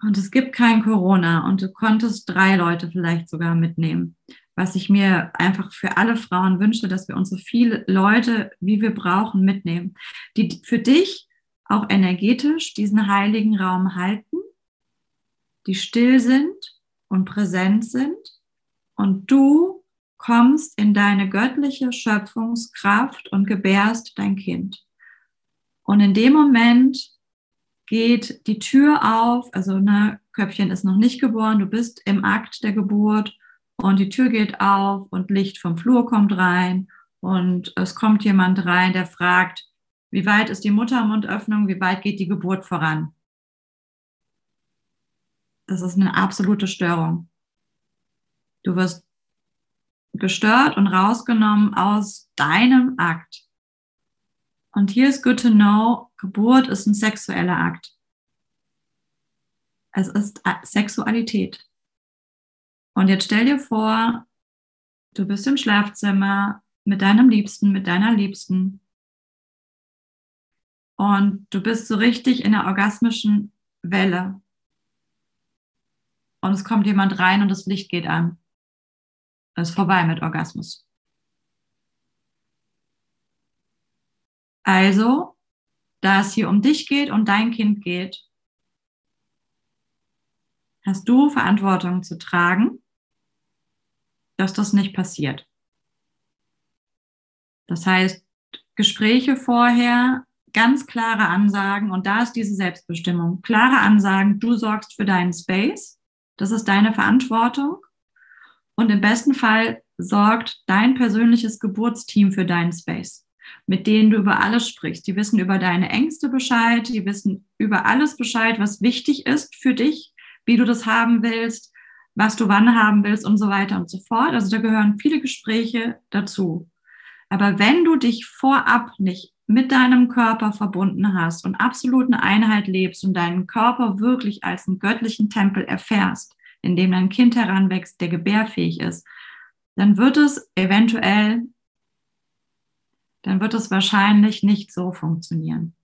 und es gibt kein Corona und du konntest drei Leute vielleicht sogar mitnehmen. Was ich mir einfach für alle Frauen wünsche, dass wir uns so viele Leute, wie wir brauchen, mitnehmen, die für dich auch energetisch diesen heiligen Raum halten, die still sind und präsent sind. Und du kommst in deine göttliche Schöpfungskraft und gebärst dein Kind. Und in dem Moment geht die Tür auf, also ne, Köpfchen ist noch nicht geboren, du bist im Akt der Geburt. Und die Tür geht auf und Licht vom Flur kommt rein. Und es kommt jemand rein, der fragt, wie weit ist die Muttermundöffnung, wie weit geht die Geburt voran? Das ist eine absolute Störung. Du wirst gestört und rausgenommen aus deinem Akt. Und hier ist good to know, Geburt ist ein sexueller Akt. Es ist Sexualität. Und jetzt stell dir vor, du bist im Schlafzimmer mit deinem Liebsten, mit deiner Liebsten. Und du bist so richtig in der orgasmischen Welle. Und es kommt jemand rein und das Licht geht an. Es ist vorbei mit Orgasmus. Also, da es hier um dich geht und dein Kind geht, hast du Verantwortung zu tragen, dass das nicht passiert. Das heißt, Gespräche vorher, ganz klare Ansagen und da ist diese Selbstbestimmung. Klare Ansagen, du sorgst für deinen Space, das ist deine Verantwortung und im besten Fall sorgt dein persönliches Geburtsteam für deinen Space, mit denen du über alles sprichst. Die wissen über deine Ängste Bescheid, die wissen über alles Bescheid, was wichtig ist für dich, wie du das haben willst, was du wann haben willst und so weiter und so fort. Also da gehören viele Gespräche dazu. Aber wenn du dich vorab nicht mit deinem Körper verbunden hast und absolut eine Einheit lebst und deinen Körper wirklich als einen göttlichen Tempel erfährst, in dem dein Kind heranwächst, der gebärfähig ist, dann wird es eventuell, dann wird es wahrscheinlich nicht so funktionieren.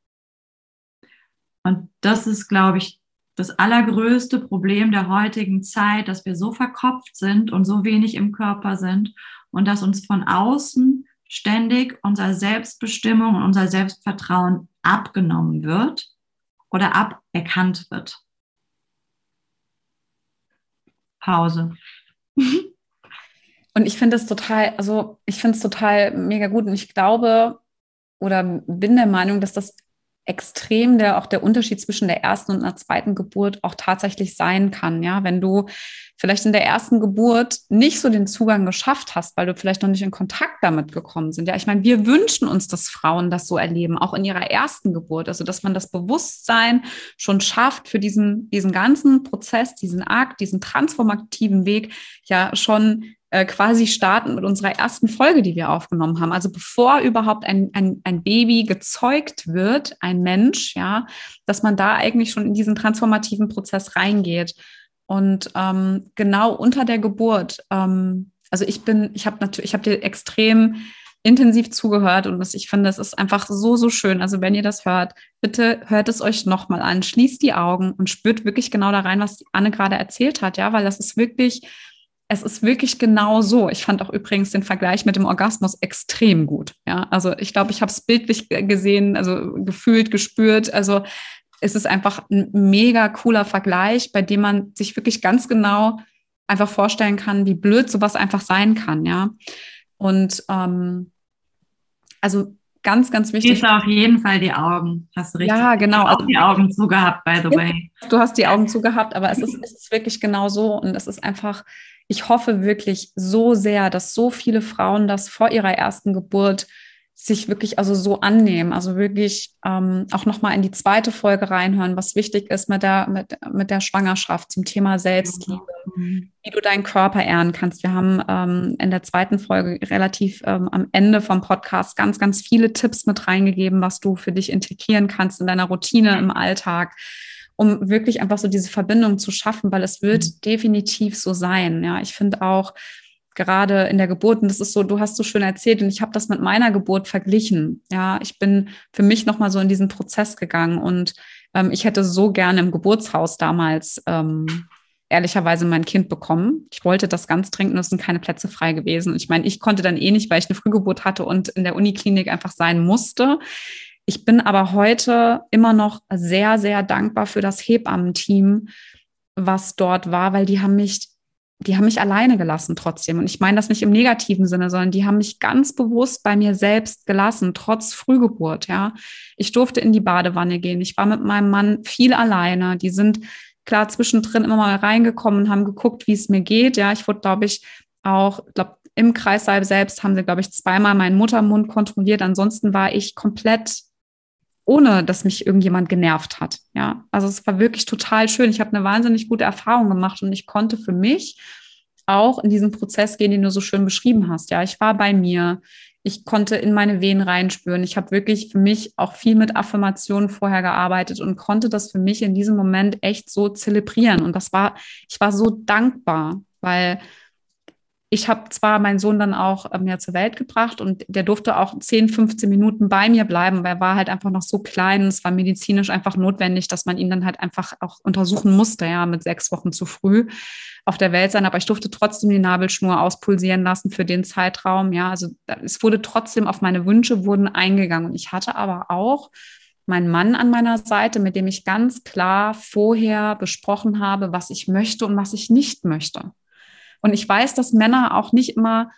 Und das ist, glaube ich, das allergrößte Problem der heutigen Zeit, dass wir so verkopft sind und so wenig im Körper sind und dass uns von außen ständig unser Selbstbestimmung und unser Selbstvertrauen abgenommen wird oder aberkannt wird. Pause. Und ich finde es total, also ich finde es total mega gut. Und ich glaube oder bin der Meinung, dass das extrem der auch der Unterschied zwischen der ersten und einer zweiten Geburt auch tatsächlich sein kann. Ja, wenn du vielleicht in der ersten Geburt nicht so den Zugang geschafft hast, weil du vielleicht noch nicht in Kontakt damit gekommen sind. Ja, ich meine, wir wünschen uns, dass Frauen das so erleben, auch in ihrer ersten Geburt. Also, dass man das Bewusstsein schon schafft für diesen, diesen ganzen Prozess, diesen Akt, diesen transformativen Weg ja schon äh, quasi starten mit unserer ersten Folge, die wir aufgenommen haben. Also bevor überhaupt ein, ein, ein Baby gezeugt wird, ein Mensch, ja, dass man da eigentlich schon in diesen transformativen Prozess reingeht. Und ähm, genau unter der Geburt, ähm, also ich bin, ich habe natürlich, ich habe dir extrem intensiv zugehört und das, ich finde, es ist einfach so, so schön. Also wenn ihr das hört, bitte hört es euch nochmal an, schließt die Augen und spürt wirklich genau da rein, was Anne gerade erzählt hat, ja, weil das ist wirklich, es ist wirklich genau so. Ich fand auch übrigens den Vergleich mit dem Orgasmus extrem gut. Ja, also ich glaube, ich habe es bildlich gesehen, also gefühlt, gespürt. Also es ist einfach ein mega cooler Vergleich, bei dem man sich wirklich ganz genau einfach vorstellen kann, wie blöd sowas einfach sein kann. Ja, und ähm, also ganz, ganz wichtig. Schließe auf jeden Fall die Augen. Hast du richtig? Ja, genau. Hast die Augen zugehabt, by the way. Du hast die Augen zugehabt, aber es ist, es ist wirklich genau so und es ist einfach ich hoffe wirklich so sehr, dass so viele Frauen das vor ihrer ersten Geburt sich wirklich also so annehmen, also wirklich ähm, auch nochmal in die zweite Folge reinhören, was wichtig ist mit der, mit, mit der Schwangerschaft zum Thema Selbstliebe, mhm. wie du deinen Körper ehren kannst. Wir haben ähm, in der zweiten Folge relativ ähm, am Ende vom Podcast ganz, ganz viele Tipps mit reingegeben, was du für dich integrieren kannst in deiner Routine im Alltag um wirklich einfach so diese Verbindung zu schaffen, weil es wird mhm. definitiv so sein. Ja, ich finde auch gerade in der Geburt, und das ist so, du hast so schön erzählt, und ich habe das mit meiner Geburt verglichen. Ja, ich bin für mich nochmal so in diesen Prozess gegangen und ähm, ich hätte so gerne im Geburtshaus damals ähm, ehrlicherweise mein Kind bekommen. Ich wollte das ganz dringend, es sind keine Plätze frei gewesen. Ich meine, ich konnte dann eh nicht, weil ich eine Frühgeburt hatte und in der Uniklinik einfach sein musste. Ich bin aber heute immer noch sehr, sehr dankbar für das Hebammenteam, was dort war, weil die haben mich, die haben mich alleine gelassen trotzdem. Und ich meine das nicht im negativen Sinne, sondern die haben mich ganz bewusst bei mir selbst gelassen, trotz Frühgeburt, ja. Ich durfte in die Badewanne gehen. Ich war mit meinem Mann viel alleine. Die sind klar zwischendrin immer mal reingekommen und haben geguckt, wie es mir geht. Ja, ich wurde, glaube ich, auch, glaube im Kreissaal selbst haben sie, glaube ich, zweimal meinen Muttermund kontrolliert. Ansonsten war ich komplett ohne dass mich irgendjemand genervt hat. Ja, also es war wirklich total schön. Ich habe eine wahnsinnig gute Erfahrung gemacht und ich konnte für mich auch in diesen Prozess gehen, den du so schön beschrieben hast. Ja, ich war bei mir. Ich konnte in meine Venen reinspüren. Ich habe wirklich für mich auch viel mit Affirmationen vorher gearbeitet und konnte das für mich in diesem Moment echt so zelebrieren. Und das war, ich war so dankbar, weil ich habe zwar meinen Sohn dann auch ähm, ja zur Welt gebracht und der durfte auch 10, 15 Minuten bei mir bleiben, weil er war halt einfach noch so klein. Es war medizinisch einfach notwendig, dass man ihn dann halt einfach auch untersuchen musste, ja, mit sechs Wochen zu früh auf der Welt sein. Aber ich durfte trotzdem die Nabelschnur auspulsieren lassen für den Zeitraum. Ja, also es wurde trotzdem auf meine Wünsche wurden eingegangen. Und ich hatte aber auch meinen Mann an meiner Seite, mit dem ich ganz klar vorher besprochen habe, was ich möchte und was ich nicht möchte. Und ich weiß, dass Männer auch nicht immer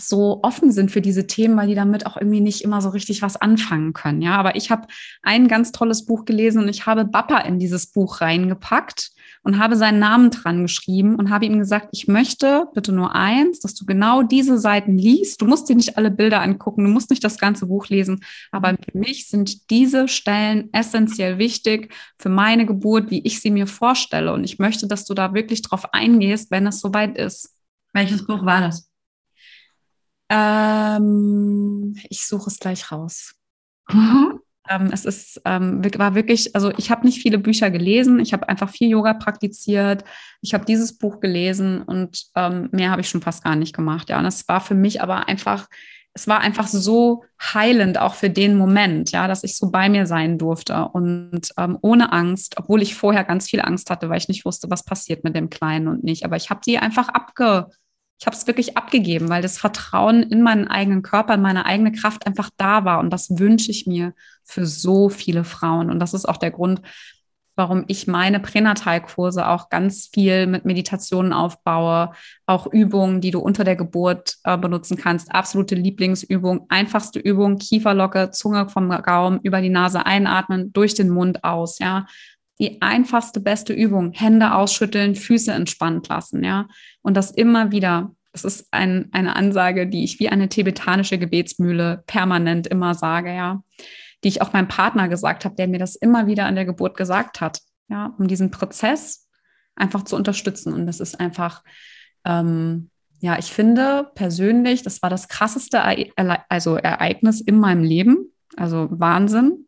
so offen sind für diese Themen, weil die damit auch irgendwie nicht immer so richtig was anfangen können. Ja, aber ich habe ein ganz tolles Buch gelesen und ich habe Bappa in dieses Buch reingepackt und habe seinen Namen dran geschrieben und habe ihm gesagt, ich möchte bitte nur eins, dass du genau diese Seiten liest. Du musst dir nicht alle Bilder angucken, du musst nicht das ganze Buch lesen, aber für mich sind diese Stellen essentiell wichtig für meine Geburt, wie ich sie mir vorstelle. Und ich möchte, dass du da wirklich drauf eingehst, wenn es soweit ist. Welches Buch war das? Ähm, ich suche es gleich raus. Mhm. Ähm, es ist, ähm, war wirklich, also ich habe nicht viele Bücher gelesen. Ich habe einfach viel Yoga praktiziert. Ich habe dieses Buch gelesen und ähm, mehr habe ich schon fast gar nicht gemacht. Ja, und es war für mich aber einfach, es war einfach so heilend auch für den Moment, ja, dass ich so bei mir sein durfte und ähm, ohne Angst, obwohl ich vorher ganz viel Angst hatte, weil ich nicht wusste, was passiert mit dem Kleinen und nicht. Aber ich habe die einfach abge ich habe es wirklich abgegeben, weil das Vertrauen in meinen eigenen Körper, in meine eigene Kraft einfach da war. Und das wünsche ich mir für so viele Frauen. Und das ist auch der Grund, warum ich meine Pränatalkurse auch ganz viel mit Meditationen aufbaue, auch Übungen, die du unter der Geburt äh, benutzen kannst. Absolute Lieblingsübung, einfachste Übung, Kieferlocke, Zunge vom Raum, über die Nase einatmen, durch den Mund aus, ja die einfachste, beste Übung. Hände ausschütteln, Füße entspannt lassen, ja. Und das immer wieder. Das ist ein, eine Ansage, die ich wie eine tibetanische Gebetsmühle permanent immer sage, ja. Die ich auch meinem Partner gesagt habe, der mir das immer wieder an der Geburt gesagt hat, ja, um diesen Prozess einfach zu unterstützen. Und das ist einfach, ähm, ja, ich finde persönlich, das war das krasseste also Ereignis in meinem Leben. Also Wahnsinn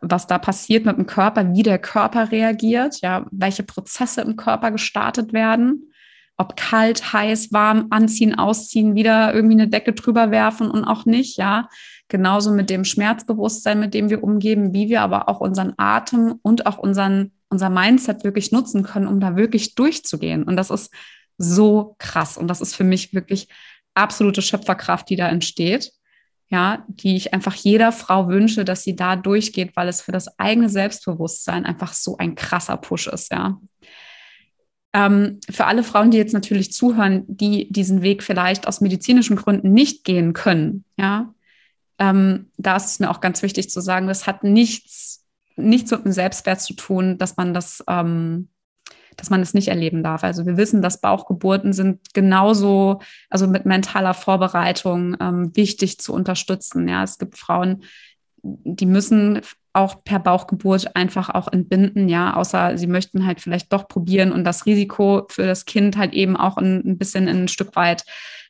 was da passiert mit dem Körper, wie der Körper reagiert, ja, welche Prozesse im Körper gestartet werden, ob kalt, heiß, warm, anziehen, ausziehen, wieder irgendwie eine Decke drüber werfen und auch nicht, ja. Genauso mit dem Schmerzbewusstsein, mit dem wir umgeben, wie wir aber auch unseren Atem und auch unseren, unser Mindset wirklich nutzen können, um da wirklich durchzugehen. Und das ist so krass. Und das ist für mich wirklich absolute Schöpferkraft, die da entsteht. Ja, die ich einfach jeder Frau wünsche, dass sie da durchgeht, weil es für das eigene Selbstbewusstsein einfach so ein krasser Push ist, ja. Ähm, für alle Frauen, die jetzt natürlich zuhören, die diesen Weg vielleicht aus medizinischen Gründen nicht gehen können, ja, ähm, da ist es mir auch ganz wichtig zu sagen, das hat nichts, nichts mit dem Selbstwert zu tun, dass man das, ähm, dass man es das nicht erleben darf. Also wir wissen, dass Bauchgeburten sind genauso, also mit mentaler Vorbereitung ähm, wichtig zu unterstützen. Ja, es gibt Frauen, die müssen auch per Bauchgeburt einfach auch entbinden, ja, außer sie möchten halt vielleicht doch probieren und das Risiko für das Kind halt eben auch ein, ein bisschen ein Stück weit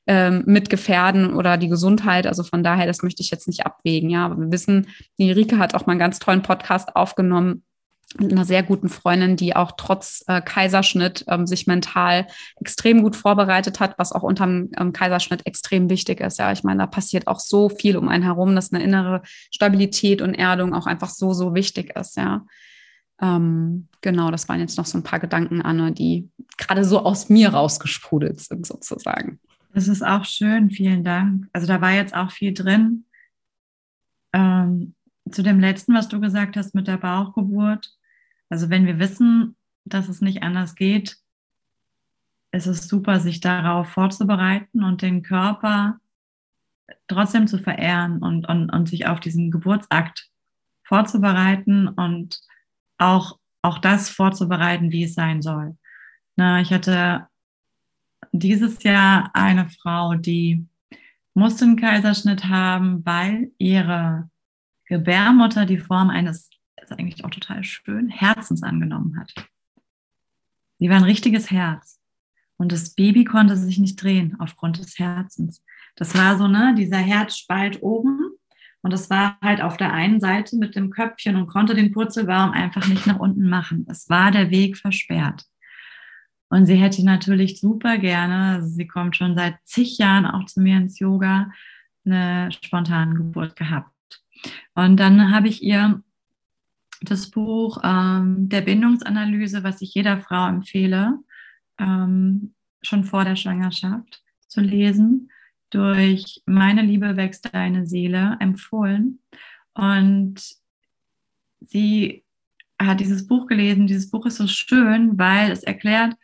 ähm, mit gefährden oder die Gesundheit. Also von daher, das möchte ich jetzt nicht abwägen, ja. Aber wir wissen, die Rike hat auch mal einen ganz tollen Podcast aufgenommen mit einer sehr guten Freundin, die auch trotz äh, Kaiserschnitt ähm, sich mental extrem gut vorbereitet hat, was auch unterm ähm, Kaiserschnitt extrem wichtig ist. Ja, ich meine, da passiert auch so viel um einen herum, dass eine innere Stabilität und Erdung auch einfach so, so wichtig ist. Ja, ähm, genau, das waren jetzt noch so ein paar Gedanken, Anne, die gerade so aus mir rausgesprudelt sind, sozusagen. Das ist auch schön, vielen Dank. Also da war jetzt auch viel drin. Ähm, zu dem letzten, was du gesagt hast mit der Bauchgeburt. Also wenn wir wissen, dass es nicht anders geht, ist es super, sich darauf vorzubereiten und den Körper trotzdem zu verehren und, und, und sich auf diesen Geburtsakt vorzubereiten und auch, auch das vorzubereiten, wie es sein soll. Na, ich hatte dieses Jahr eine Frau, die musste einen Kaiserschnitt haben, weil ihre Gebärmutter die Form eines, ist eigentlich auch total schön, Herzens angenommen hat. Sie war ein richtiges Herz. Und das Baby konnte sich nicht drehen aufgrund des Herzens. Das war so, ne, dieser Herzspalt oben. Und das war halt auf der einen Seite mit dem Köpfchen und konnte den Purzelbaum einfach nicht nach unten machen. Es war der Weg versperrt. Und sie hätte natürlich super gerne, also sie kommt schon seit zig Jahren auch zu mir ins Yoga, eine spontane Geburt gehabt. Und dann habe ich ihr das Buch ähm, der Bindungsanalyse, was ich jeder Frau empfehle, ähm, schon vor der Schwangerschaft zu lesen, durch Meine Liebe wächst deine Seele empfohlen. Und sie hat dieses Buch gelesen. Dieses Buch ist so schön, weil es erklärt,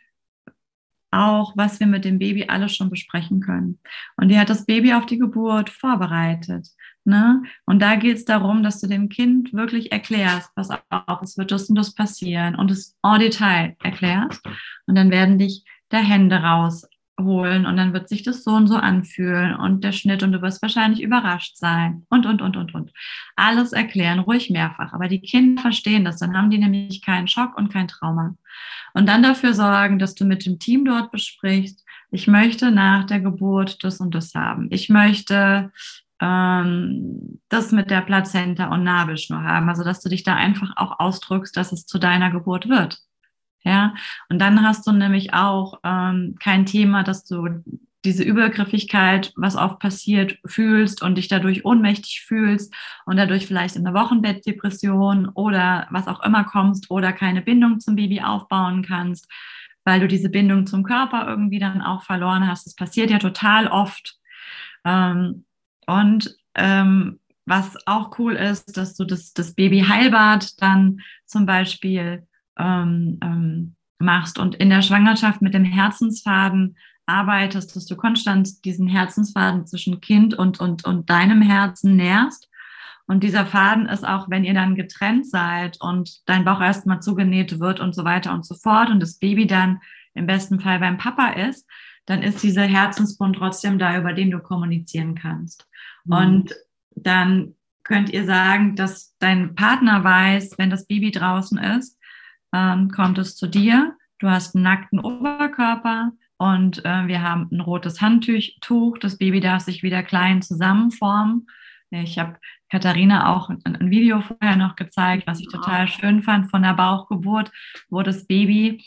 auch, was wir mit dem Baby alles schon besprechen können. Und die hat das Baby auf die Geburt vorbereitet. Ne? Und da geht es darum, dass du dem Kind wirklich erklärst, was auch, es wird das und das passieren und es en Detail erklärst. Und dann werden dich da Hände rausholen und dann wird sich das so und so anfühlen und der Schnitt und du wirst wahrscheinlich überrascht sein und, und, und, und, und. Alles erklären, ruhig mehrfach. Aber die Kinder verstehen das, dann haben die nämlich keinen Schock und kein Trauma. Und dann dafür sorgen, dass du mit dem Team dort besprichst, ich möchte nach der Geburt das und das haben. Ich möchte ähm, das mit der Plazenta und Nabelschnur haben. Also, dass du dich da einfach auch ausdrückst, dass es zu deiner Geburt wird. Ja, und dann hast du nämlich auch ähm, kein Thema, dass du diese Übergriffigkeit, was oft passiert, fühlst und dich dadurch ohnmächtig fühlst und dadurch vielleicht in eine Wochenbettdepression oder was auch immer kommst oder keine Bindung zum Baby aufbauen kannst, weil du diese Bindung zum Körper irgendwie dann auch verloren hast. Das passiert ja total oft. Ähm, und ähm, was auch cool ist, dass du das, das Baby-Heilbad dann zum Beispiel ähm, ähm, machst und in der Schwangerschaft mit dem Herzensfaden arbeitest, dass du konstant diesen Herzensfaden zwischen Kind und, und, und deinem Herzen nährst. Und dieser Faden ist auch, wenn ihr dann getrennt seid und dein Bauch erstmal zugenäht wird und so weiter und so fort und das Baby dann im besten Fall beim Papa ist, dann ist dieser Herzensbund trotzdem da, über den du kommunizieren kannst. Mhm. Und dann könnt ihr sagen, dass dein Partner weiß, wenn das Baby draußen ist, ähm, kommt es zu dir. Du hast einen nackten Oberkörper und äh, wir haben ein rotes Handtuch. Das Baby darf sich wieder klein zusammenformen. Ich habe Katharina auch ein, Video vorher noch gezeigt, was ich total schön fand von der Bauchgeburt, wo das Baby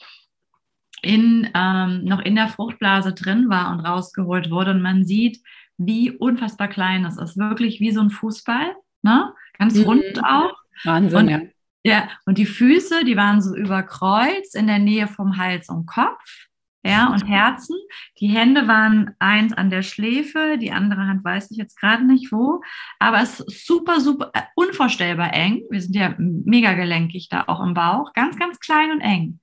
in, ähm, noch in der Fruchtblase drin war und rausgeholt wurde. Und man sieht, wie unfassbar klein das ist. Wirklich wie so ein Fußball, ne? ganz mhm. rund auch. Wahnsinn, und, ja. Ja, und die Füße, die waren so über Kreuz in der Nähe vom Hals und Kopf. Ja, und Herzen. Die Hände waren eins an der Schläfe, die andere Hand weiß ich jetzt gerade nicht wo. Aber es ist super, super, äh, unvorstellbar eng. Wir sind ja mega gelenkig da auch im Bauch. Ganz, ganz klein und eng.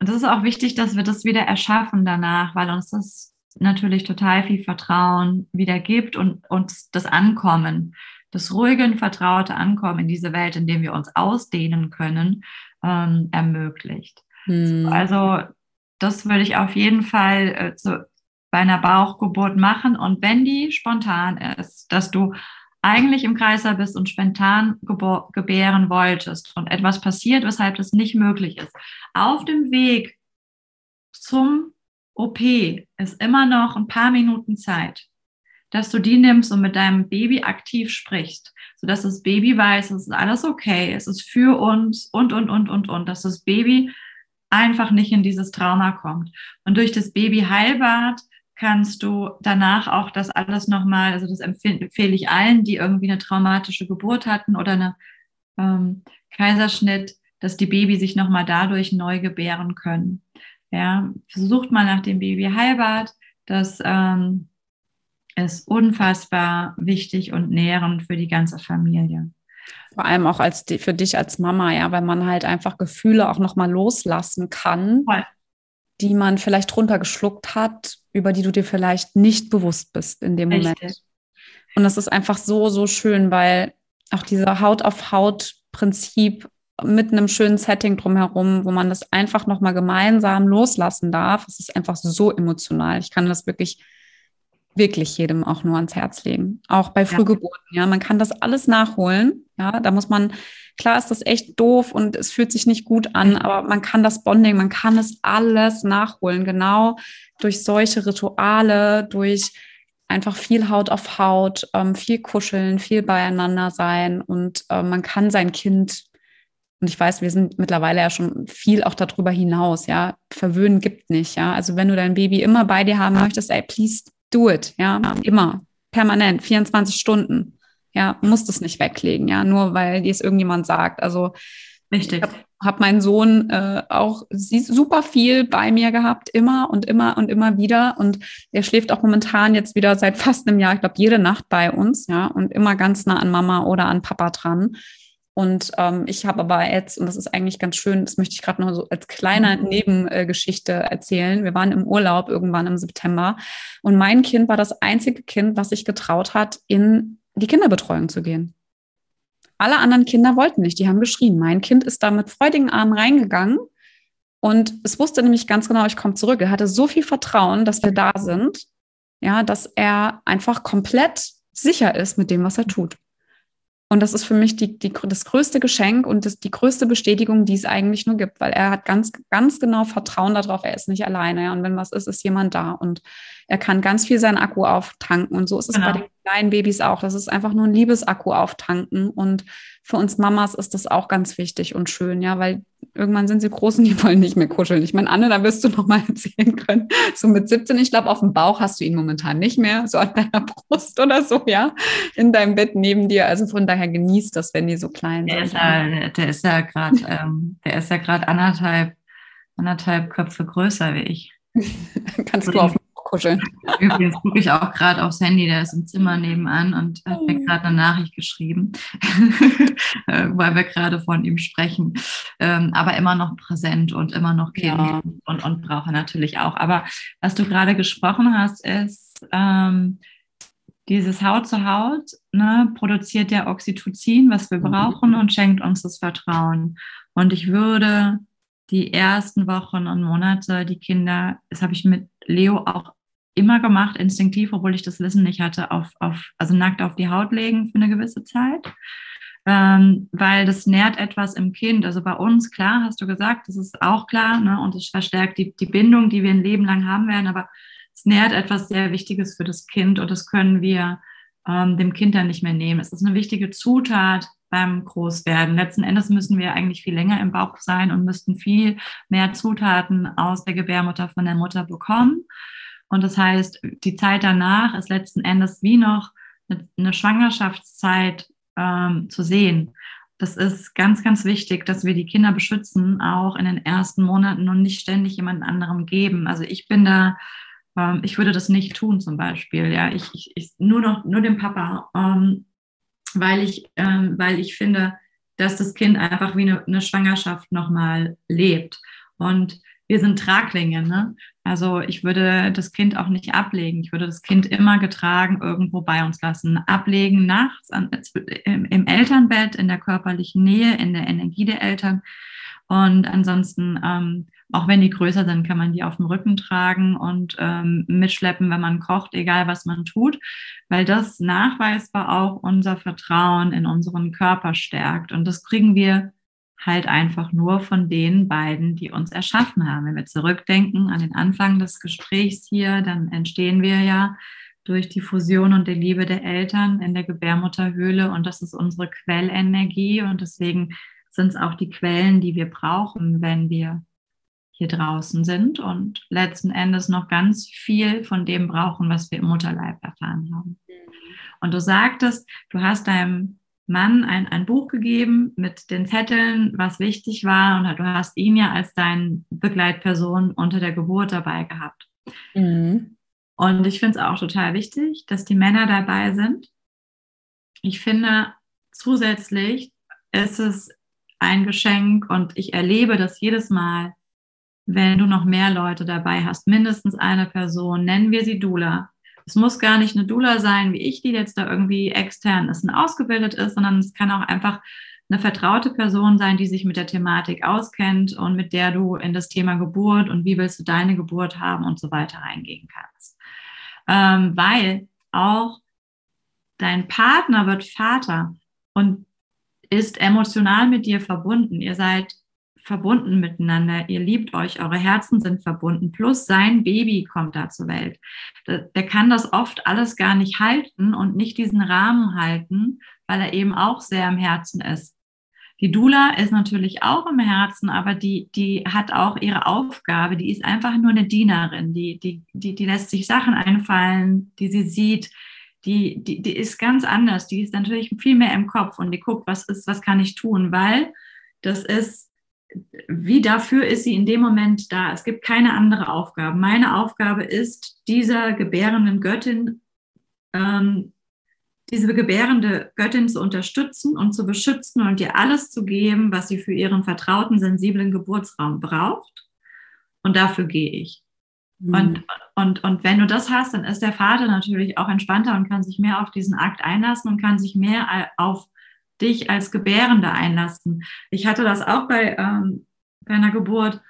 Und das ist auch wichtig, dass wir das wieder erschaffen danach, weil uns das natürlich total viel Vertrauen wieder gibt und uns das Ankommen, das ruhige und vertraute Ankommen in diese Welt, in der wir uns ausdehnen können, ähm, ermöglicht. Hm. Also das würde ich auf jeden Fall äh, zu, bei einer Bauchgeburt machen. Und wenn die spontan ist, dass du eigentlich im Kreiser bist und spontan gebären wolltest und etwas passiert, weshalb das nicht möglich ist, auf dem Weg zum OP ist immer noch ein paar Minuten Zeit, dass du die nimmst und mit deinem Baby aktiv sprichst, sodass das Baby weiß, es ist alles okay, es ist für uns und, und, und, und, und, dass das Baby einfach nicht in dieses Trauma kommt. Und durch das Babyheilbad kannst du danach auch das alles nochmal, also das empfehle ich allen, die irgendwie eine traumatische Geburt hatten oder eine ähm, Kaiserschnitt, dass die Baby sich nochmal dadurch neu gebären können. Ja, versucht mal nach dem Babyheilbad. Das ähm, ist unfassbar wichtig und nährend für die ganze Familie. Vor allem auch als für dich als Mama, ja, weil man halt einfach Gefühle auch nochmal loslassen kann, Voll. die man vielleicht runtergeschluckt hat, über die du dir vielleicht nicht bewusst bist in dem Richtig. Moment. Und das ist einfach so, so schön, weil auch dieser Haut-auf-Haut-Prinzip mit einem schönen Setting drumherum, wo man das einfach nochmal gemeinsam loslassen darf, es ist einfach so emotional. Ich kann das wirklich wirklich jedem auch nur ans Herz legen. Auch bei Frühgeburten, ja. ja. Man kann das alles nachholen. Ja, da muss man, klar ist das echt doof und es fühlt sich nicht gut an, aber man kann das Bonding, man kann es alles nachholen. Genau durch solche Rituale, durch einfach viel Haut auf Haut, ähm, viel kuscheln, viel beieinander sein und äh, man kann sein Kind und ich weiß, wir sind mittlerweile ja schon viel auch darüber hinaus, ja. Verwöhnen gibt nicht, ja. Also wenn du dein Baby immer bei dir haben möchtest, ey, please do it, ja, immer, permanent, 24 Stunden, ja, musst es nicht weglegen, ja, nur weil dir es irgendjemand sagt. Also Richtig. Ich habe hab meinen Sohn äh, auch super viel bei mir gehabt, immer und immer und immer wieder. Und er schläft auch momentan jetzt wieder seit fast einem Jahr, ich glaube, jede Nacht bei uns, ja, und immer ganz nah an Mama oder an Papa dran. Und ähm, ich habe aber jetzt, und das ist eigentlich ganz schön, das möchte ich gerade noch so als kleine mhm. Nebengeschichte erzählen. Wir waren im Urlaub irgendwann im September und mein Kind war das einzige Kind, was sich getraut hat, in die Kinderbetreuung zu gehen. Alle anderen Kinder wollten nicht, die haben geschrien. Mein Kind ist da mit freudigen Armen reingegangen und es wusste nämlich ganz genau, ich komme zurück. Er hatte so viel Vertrauen, dass wir da sind, ja, dass er einfach komplett sicher ist mit dem, was er tut. Und das ist für mich die, die, das größte Geschenk und das, die größte Bestätigung, die es eigentlich nur gibt, weil er hat ganz, ganz genau Vertrauen darauf, er ist nicht alleine. Ja? Und wenn was ist, ist jemand da. Und er kann ganz viel seinen Akku auftanken. Und so ist es genau. bei den kleinen Babys auch. Das ist einfach nur ein Liebesakku auftanken. Und für uns Mamas ist das auch ganz wichtig und schön, ja, weil irgendwann sind sie groß und die wollen nicht mehr kuscheln. Ich meine, Anne, da wirst du noch mal erzählen können. So mit 17, ich glaube, auf dem Bauch hast du ihn momentan nicht mehr, so an deiner Brust oder so, ja, in deinem Bett neben dir. Also von daher genießt das, wenn die so klein der sind. Ist ja, der ist ja gerade, ähm, der ist ja gerade anderthalb, anderthalb Köpfe größer wie ich. Kannst du auf kuscheln. Übrigens gucke ich auch gerade aufs Handy, der ist im Zimmer nebenan und hat mir oh. gerade eine Nachricht geschrieben, äh, weil wir gerade von ihm sprechen. Ähm, aber immer noch präsent und immer noch Kind ja. und, und brauche natürlich auch. Aber was du gerade gesprochen hast, ist, ähm, dieses Haut zu Haut ne, produziert ja Oxytocin, was wir mhm. brauchen und schenkt uns das Vertrauen. Und ich würde die ersten Wochen und Monate die Kinder, das habe ich mit Leo auch immer gemacht, instinktiv, obwohl ich das Wissen nicht hatte, auf, auf, also nackt auf die Haut legen für eine gewisse Zeit. Ähm, weil das nährt etwas im Kind. Also bei uns, klar, hast du gesagt, das ist auch klar, ne? und es verstärkt die, die Bindung, die wir ein Leben lang haben werden, aber es nährt etwas sehr Wichtiges für das Kind und das können wir ähm, dem Kind dann nicht mehr nehmen. Es ist eine wichtige Zutat beim Großwerden. Letzten Endes müssen wir eigentlich viel länger im Bauch sein und müssten viel mehr Zutaten aus der Gebärmutter von der Mutter bekommen. Und das heißt, die Zeit danach ist letzten Endes wie noch eine Schwangerschaftszeit ähm, zu sehen. Das ist ganz, ganz wichtig, dass wir die Kinder beschützen, auch in den ersten Monaten und nicht ständig jemand anderem geben. Also ich bin da, ähm, ich würde das nicht tun zum Beispiel. Ja, ich, ich, ich nur noch, nur dem Papa, ähm, weil ich, ähm, weil ich finde, dass das Kind einfach wie eine, eine Schwangerschaft nochmal lebt. Und wir sind Traglinge. Ne? Also ich würde das Kind auch nicht ablegen. Ich würde das Kind immer getragen irgendwo bei uns lassen. Ablegen nachts an, im, Elternbett, in der körperlichen Nähe, in der Energie der Eltern. Und ansonsten, ähm, auch wenn die größer sind, kann man die auf dem Rücken tragen und ähm, mitschleppen, wenn man kocht, egal was man tut, weil das nachweisbar auch unser Vertrauen in unseren Körper stärkt. Und das kriegen wir halt einfach nur von den beiden, die uns erschaffen haben. Wenn wir zurückdenken an den Anfang des Gesprächs hier, dann entstehen wir ja durch die Fusion und die Liebe der Eltern in der Gebärmutterhöhle und das ist unsere Quellenergie und deswegen sind es auch die Quellen, die wir brauchen, wenn wir hier draußen sind und letzten Endes noch ganz viel von dem brauchen, was wir im Mutterleib erfahren haben. Mhm. Und du sagtest, du hast deinem Mann ein, ein Buch gegeben mit den Zetteln, was wichtig war. Und du hast ihn ja als deine Begleitperson unter der Geburt dabei gehabt. Mhm. Und ich finde es auch total wichtig, dass die Männer dabei sind. Ich finde zusätzlich ist es ein Geschenk und ich erlebe das jedes Mal, wenn du noch mehr Leute dabei hast, mindestens eine Person, nennen wir sie Dula, es muss gar nicht eine Dula sein, wie ich, die jetzt da irgendwie extern ist und ausgebildet ist, sondern es kann auch einfach eine vertraute Person sein, die sich mit der Thematik auskennt und mit der du in das Thema Geburt und wie willst du deine Geburt haben und so weiter reingehen kannst. Ähm, weil auch dein Partner wird Vater und ist emotional mit dir verbunden. Ihr seid verbunden miteinander, ihr liebt euch, eure Herzen sind verbunden, plus sein Baby kommt da zur Welt. Der, kann das oft alles gar nicht halten und nicht diesen Rahmen halten, weil er eben auch sehr im Herzen ist. Die Dula ist natürlich auch im Herzen, aber die, die hat auch ihre Aufgabe, die ist einfach nur eine Dienerin, die, die, die, die lässt sich Sachen einfallen, die sie sieht, die, die, die ist ganz anders, die ist natürlich viel mehr im Kopf und die guckt, was ist, was kann ich tun, weil das ist wie dafür ist sie in dem Moment da. Es gibt keine andere Aufgabe. Meine Aufgabe ist, dieser gebärenden Göttin, ähm, diese gebärende Göttin zu unterstützen und zu beschützen und ihr alles zu geben, was sie für ihren vertrauten, sensiblen Geburtsraum braucht. Und dafür gehe ich. Mhm. Und, und, und wenn du das hast, dann ist der Vater natürlich auch entspannter und kann sich mehr auf diesen Akt einlassen und kann sich mehr auf dich als Gebärende einlassen. Ich hatte das auch bei, ähm, bei einer Geburt,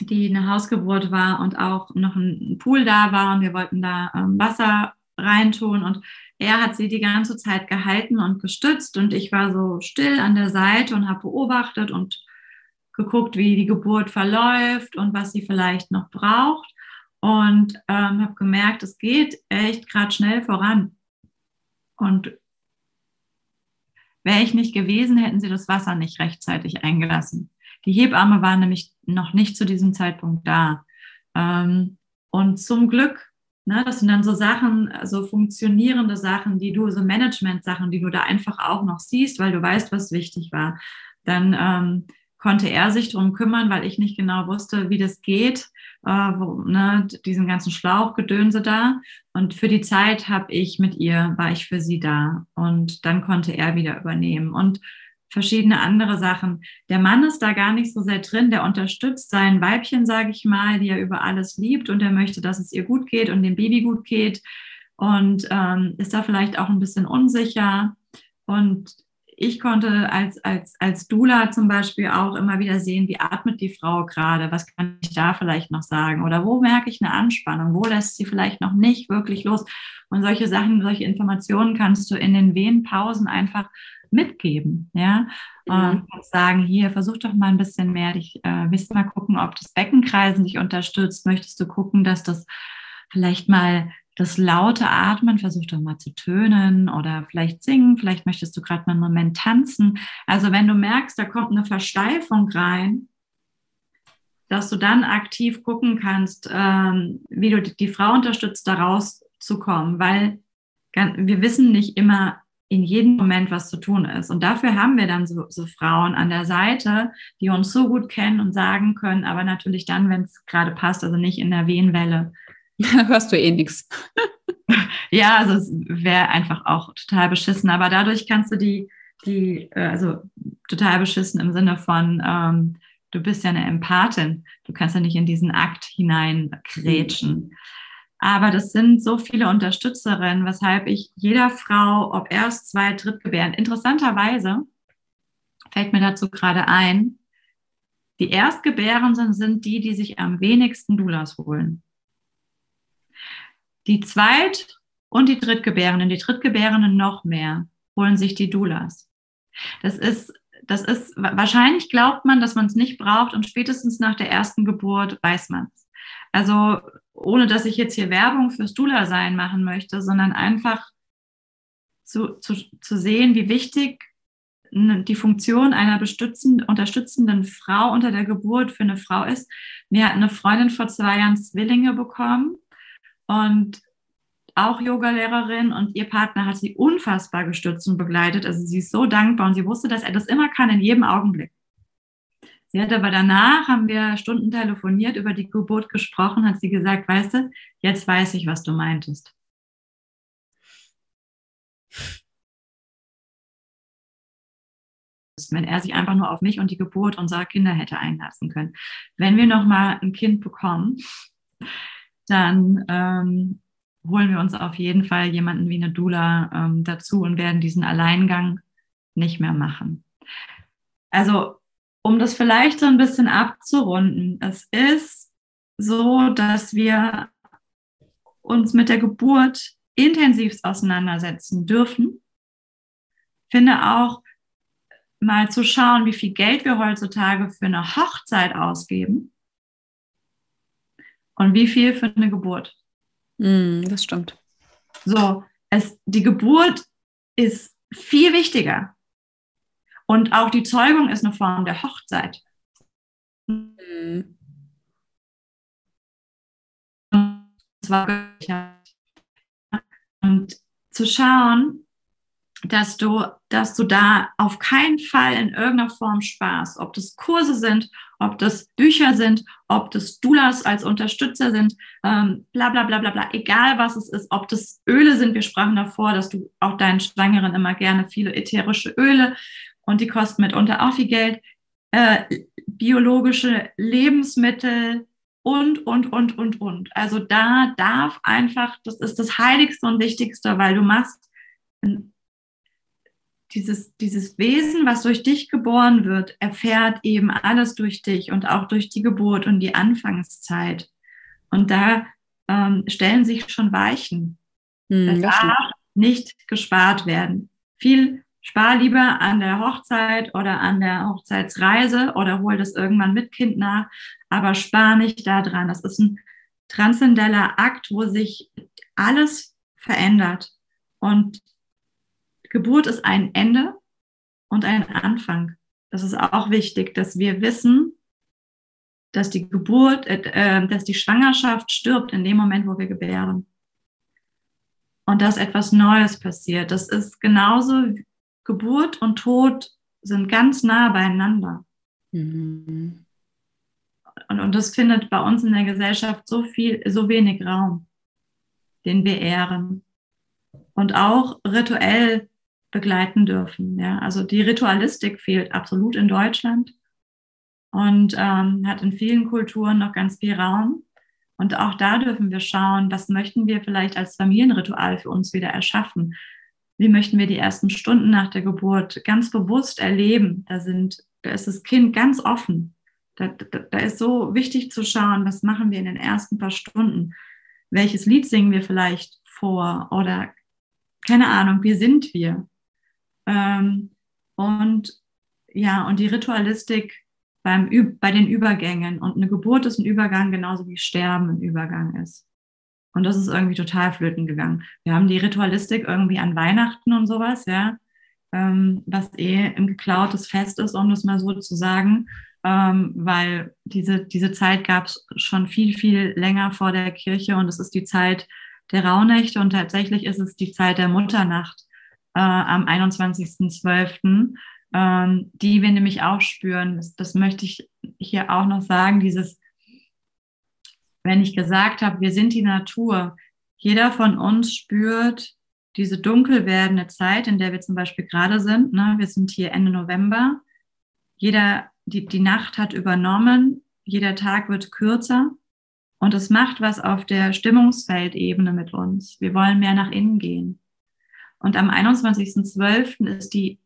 die eine Hausgeburt war und auch noch ein Pool da war und wir wollten da ähm, Wasser reintun und er hat sie die ganze Zeit gehalten und gestützt und ich war so still an der Seite und habe beobachtet und geguckt, wie die Geburt verläuft und was sie vielleicht noch braucht und ähm, habe gemerkt, es geht echt gerade schnell voran. Und Wäre ich nicht gewesen, hätten sie das Wasser nicht rechtzeitig eingelassen. Die Hebamme war nämlich noch nicht zu diesem Zeitpunkt da. Ähm, und zum Glück, ne, das sind dann so Sachen, so funktionierende Sachen, die du, so Management-Sachen, die du da einfach auch noch siehst, weil du weißt, was wichtig war. Dann ähm, konnte er sich darum kümmern, weil ich nicht genau wusste, wie das geht, äh, wo, ne, diesen ganzen Schlauchgedönse da. Und für die Zeit habe ich mit ihr, war ich für sie da. Und dann konnte er wieder übernehmen. Und verschiedene andere Sachen. Der Mann ist da gar nicht so sehr drin, der unterstützt sein Weibchen, sage ich mal, die er über alles liebt und er möchte, dass es ihr gut geht und dem Baby gut geht und ähm, ist da vielleicht auch ein bisschen unsicher. Und ich konnte als, als, als Dula zum Beispiel auch immer wieder sehen, wie atmet die Frau gerade, was kann ich da vielleicht noch sagen oder wo merke ich eine Anspannung, wo lässt sie vielleicht noch nicht wirklich los. Und solche Sachen, solche Informationen kannst du in den Wehenpausen einfach mitgeben. Ja, mhm. und sagen, hier, versuch doch mal ein bisschen mehr, dich, äh, willst du mal gucken, ob das Beckenkreisen dich unterstützt, möchtest du gucken, dass das vielleicht mal das laute Atmen, versuch doch mal zu tönen oder vielleicht singen, vielleicht möchtest du gerade mal einen Moment tanzen. Also wenn du merkst, da kommt eine Versteifung rein, dass du dann aktiv gucken kannst, ähm, wie du die, Frau unterstützt, da rauszukommen, weil wir wissen nicht immer in jedem Moment, was zu tun ist. Und dafür haben wir dann so, so Frauen an der Seite, die uns so gut kennen und sagen können, aber natürlich dann, wenn es gerade passt, also nicht in der Wehenwelle. hörst du eh nichts. ja, also es wäre einfach auch total beschissen. Aber dadurch kannst du die, die, äh, also total beschissen im Sinne von, ähm, du bist ja eine Empathin. Du kannst ja nicht in diesen Akt hineingrätschen. Aber das sind so viele Unterstützerinnen, weshalb ich jeder Frau, ob erst, zwei, drittgebären, interessanterweise fällt mir dazu gerade ein, die Erstgebärenden sind die, die sich am wenigsten Doulas holen. Die Zweit- und die Drittgebärenden, die Drittgebärenden noch mehr, holen sich die Doulas. Das ist, das ist, wahrscheinlich glaubt man, dass man es nicht braucht und spätestens nach der ersten Geburt weiß man es. Also, ohne dass ich jetzt hier Werbung fürs Doula-Sein machen möchte, sondern einfach zu, zu, zu sehen, wie wichtig die Funktion einer unterstützenden Frau unter der Geburt für eine Frau ist. Mir hat eine Freundin vor zwei Jahren Zwillinge bekommen und auch Yogalehrerin und ihr Partner hat sie unfassbar gestützt und begleitet. Also sie ist so dankbar und sie wusste, dass er das immer kann in jedem Augenblick. Sie hat aber danach, haben wir Stunden telefoniert, über die Geburt gesprochen, hat sie gesagt, weißt du, jetzt weiß ich, was du meintest. wenn er sich einfach nur auf mich und die Geburt unserer Kinder hätte einlassen können. Wenn wir noch mal ein Kind bekommen, dann ähm, holen wir uns auf jeden Fall jemanden wie eine Dula ähm, dazu und werden diesen Alleingang nicht mehr machen. Also, um das vielleicht so ein bisschen abzurunden, es ist so, dass wir uns mit der Geburt intensiv auseinandersetzen dürfen. Finde auch mal zu schauen, wie viel Geld wir heutzutage für eine Hochzeit ausgeben und wie viel für eine Geburt. Mm, das stimmt. So, es, die Geburt ist viel wichtiger. Und auch die Zeugung ist eine Form der Hochzeit. Mhm. Und zu schauen, dass du, dass du da auf keinen Fall in irgendeiner Form sparst. Ob das Kurse sind, ob das Bücher sind, ob das Doulas als Unterstützer sind, ähm, bla bla bla bla bla, egal was es ist, ob das Öle sind. Wir sprachen davor, dass du auch deinen Schwangeren immer gerne viele ätherische Öle und die kosten mitunter auch viel Geld, äh, biologische Lebensmittel, und, und, und, und, und. Also da darf einfach, das ist das Heiligste und Wichtigste, weil du machst dieses, dieses Wesen, was durch dich geboren wird, erfährt eben alles durch dich und auch durch die Geburt und die Anfangszeit. Und da ähm, stellen sich schon Weichen. Hm, das darf nicht gespart werden. Viel spar lieber an der Hochzeit oder an der Hochzeitsreise oder hol das irgendwann mit Kind nach, aber spar nicht da dran. Das ist ein transzendeller Akt, wo sich alles verändert. Und Geburt ist ein Ende und ein Anfang. Das ist auch wichtig, dass wir wissen, dass die Geburt, äh, äh, dass die Schwangerschaft stirbt in dem Moment, wo wir gebären. Und dass etwas Neues passiert. Das ist genauso, Geburt und Tod sind ganz nah beieinander. Mhm. Und, und das findet bei uns in der Gesellschaft so viel, so wenig Raum, den wir ehren. Und auch rituell begleiten dürfen. Ja? Also die Ritualistik fehlt absolut in Deutschland und ähm, hat in vielen Kulturen noch ganz viel Raum. Und auch da dürfen wir schauen, was möchten wir vielleicht als Familienritual für uns wieder erschaffen? Wie möchten wir die ersten Stunden nach der Geburt ganz bewusst erleben? Da, sind, da ist das Kind ganz offen. Da, da, da ist so wichtig zu schauen, was machen wir in den ersten paar Stunden? Welches Lied singen wir vielleicht vor? Oder keine Ahnung, wie sind wir? Ähm, und ja, und die Ritualistik beim, bei den Übergängen. Und eine Geburt ist ein Übergang, genauso wie Sterben ein Übergang ist. Und das ist irgendwie total flöten gegangen. Wir haben die Ritualistik irgendwie an Weihnachten und sowas, ja, ähm, was eh ein geklautes Fest ist, um das mal so zu sagen, ähm, weil diese, diese Zeit gab es schon viel, viel länger vor der Kirche und es ist die Zeit der Rauhnächte und tatsächlich ist es die Zeit der Mutternacht äh, am 21.12., ähm, die wir nämlich auch spüren. Das, das möchte ich hier auch noch sagen, dieses wenn ich gesagt habe, wir sind die Natur, jeder von uns spürt diese dunkel werdende Zeit, in der wir zum Beispiel gerade sind. Ne? Wir sind hier Ende November. Jeder, die, die Nacht hat übernommen, jeder Tag wird kürzer und es macht was auf der Stimmungsfeldebene mit uns. Wir wollen mehr nach innen gehen. Und am 21.12. ist die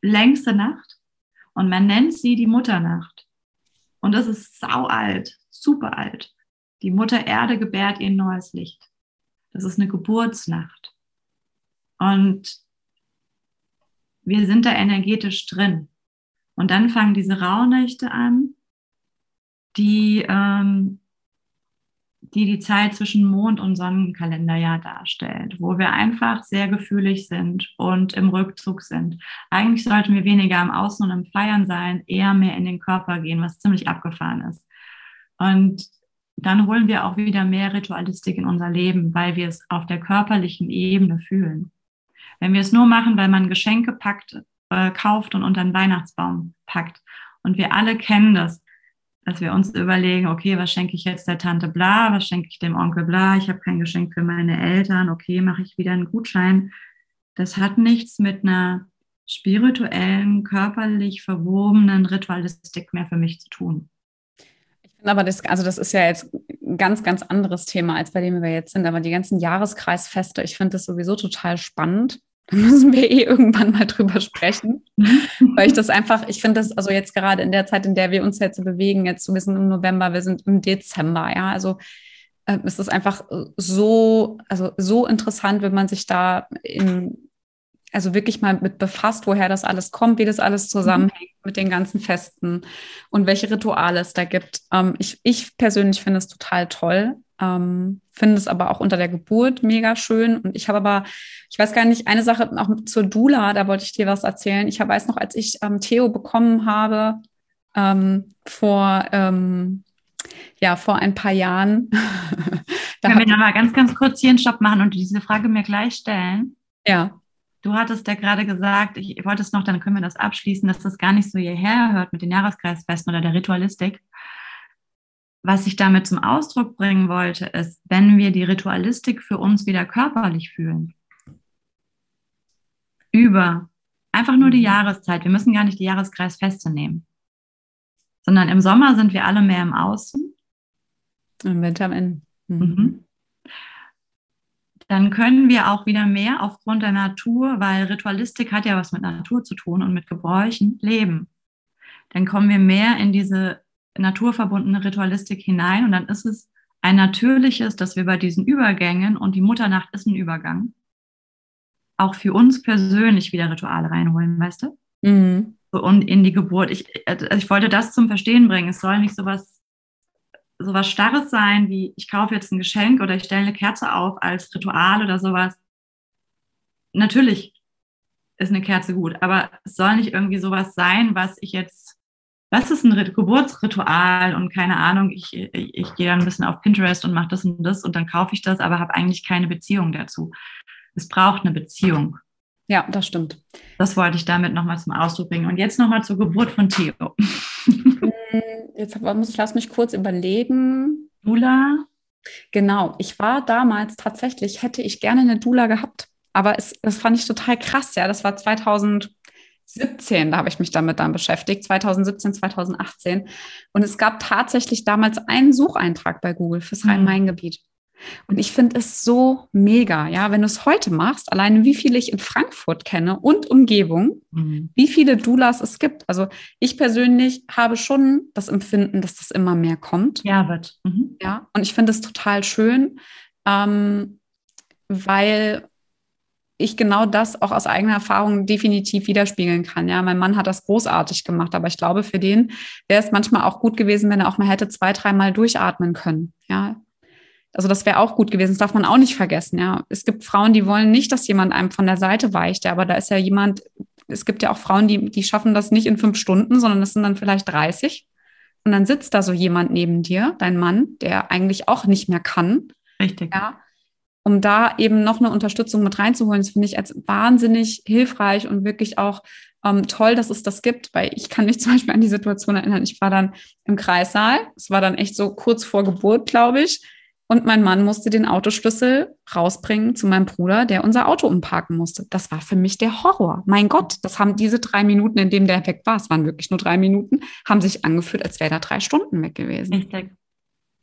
längste Nacht und man nennt sie die Mutternacht. Und das ist sau alt, super alt. Die Mutter Erde gebärt ihr neues Licht. Das ist eine Geburtsnacht. Und wir sind da energetisch drin. Und dann fangen diese Rauhnächte an, die, ähm, die die Zeit zwischen Mond- und Sonnenkalenderjahr darstellt, wo wir einfach sehr gefühlig sind und im Rückzug sind. Eigentlich sollten wir weniger am Außen und im Feiern sein, eher mehr in den Körper gehen, was ziemlich abgefahren ist. Und dann holen wir auch wieder mehr Ritualistik in unser Leben, weil wir es auf der körperlichen Ebene fühlen. Wenn wir es nur machen, weil man Geschenke packt, äh, kauft und unter den Weihnachtsbaum packt und wir alle kennen das, dass wir uns überlegen, okay, was schenke ich jetzt der Tante bla, was schenke ich dem Onkel bla, ich habe kein Geschenk für meine Eltern, okay, mache ich wieder einen Gutschein. Das hat nichts mit einer spirituellen, körperlich verwobenen Ritualistik mehr für mich zu tun. Aber das, also das ist ja jetzt ein ganz, ganz anderes Thema, als bei dem wir jetzt sind. Aber die ganzen Jahreskreisfeste, ich finde das sowieso total spannend. Da müssen wir eh irgendwann mal drüber sprechen. Mhm. Weil ich das einfach, ich finde das, also jetzt gerade in der Zeit, in der wir uns jetzt bewegen, jetzt so, wir sind im November, wir sind im Dezember, ja, also äh, es ist einfach so, also so interessant, wenn man sich da in, also wirklich mal mit befasst, woher das alles kommt, wie das alles zusammenhängt mhm. mit den ganzen Festen und welche Rituale es da gibt. Ähm, ich, ich persönlich finde es total toll. Ähm, finde es aber auch unter der Geburt mega schön. Und ich habe aber, ich weiß gar nicht, eine Sache auch zur Dula, da wollte ich dir was erzählen. Ich weiß noch, als ich ähm, Theo bekommen habe, ähm, vor, ähm, ja, vor ein paar Jahren. Können wir nochmal ganz, ganz kurz hier einen Stopp machen und diese Frage mir gleich stellen? Ja. Du hattest ja gerade gesagt, ich wollte es noch, dann können wir das abschließen, dass das gar nicht so hierher hört mit den Jahreskreisfesten oder der Ritualistik. Was ich damit zum Ausdruck bringen wollte, ist, wenn wir die Ritualistik für uns wieder körperlich fühlen, über einfach nur die mhm. Jahreszeit, wir müssen gar nicht die Jahreskreisfeste nehmen, sondern im Sommer sind wir alle mehr im Außen. Im Winter Innen. Mhm. mhm dann können wir auch wieder mehr aufgrund der Natur, weil Ritualistik hat ja was mit Natur zu tun und mit Gebräuchen, leben. Dann kommen wir mehr in diese naturverbundene Ritualistik hinein und dann ist es ein natürliches, dass wir bei diesen Übergängen und die Mutternacht ist ein Übergang, auch für uns persönlich wieder Rituale reinholen, weißt du? Mhm. Und in die Geburt. Ich, also ich wollte das zum Verstehen bringen. Es soll nicht so was sowas Starres sein, wie ich kaufe jetzt ein Geschenk oder ich stelle eine Kerze auf als Ritual oder sowas. Natürlich ist eine Kerze gut, aber es soll nicht irgendwie sowas sein, was ich jetzt, was ist ein Geburtsritual und keine Ahnung, ich, ich, ich gehe dann ein bisschen auf Pinterest und mache das und das und dann kaufe ich das, aber habe eigentlich keine Beziehung dazu. Es braucht eine Beziehung. Ja, das stimmt. Das wollte ich damit nochmal zum Ausdruck bringen. Und jetzt nochmal zur Geburt von Theo. Jetzt muss ich, lass mich kurz überlegen. Dula? Genau, ich war damals tatsächlich, hätte ich gerne eine Dula gehabt, aber es, das fand ich total krass, ja. Das war 2017, da habe ich mich damit dann beschäftigt, 2017, 2018. Und es gab tatsächlich damals einen Sucheintrag bei Google fürs mhm. Rhein-Main-Gebiet. Und ich finde es so mega, ja, wenn du es heute machst, alleine wie viele ich in Frankfurt kenne und Umgebung, mhm. wie viele Doulas es gibt. Also ich persönlich habe schon das Empfinden, dass das immer mehr kommt. Ja, wird. Mhm. Ja, und ich finde es total schön, ähm, weil ich genau das auch aus eigener Erfahrung definitiv widerspiegeln kann. Ja, mein Mann hat das großartig gemacht, aber ich glaube, für den wäre es manchmal auch gut gewesen, wenn er auch mal hätte zwei, dreimal durchatmen können. Ja, Also das wäre auch gut gewesen. Das darf man auch nicht vergessen. Ja, es gibt Frauen, die wollen nicht, dass jemand einem von der Seite weicht. Ja, aber da ist ja jemand. Es gibt ja auch Frauen, die die schaffen das nicht in fünf Stunden, sondern das sind dann vielleicht 30. Und dann sitzt da so jemand neben dir, dein Mann, der eigentlich auch nicht mehr kann. Richtig. Ja, um da eben noch eine Unterstützung mit reinzuholen. Das finde ich als wahnsinnig hilfreich und wirklich auch ähm, toll, dass es das gibt, weil ich kann mich zum Beispiel an die Situation erinnern. Ich war dann im Kreissaal. Es war dann echt so kurz vor Geburt, glaube ich. Und mein Mann musste den Autoschlüssel rausbringen zu meinem Bruder, der unser Auto umparken musste. Das war für mich der Horror. Mein Gott, das haben diese drei Minuten, in denen der weg war, es waren wirklich nur drei Minuten, haben sich angefühlt, als wäre da drei Stunden weg gewesen. Richtig.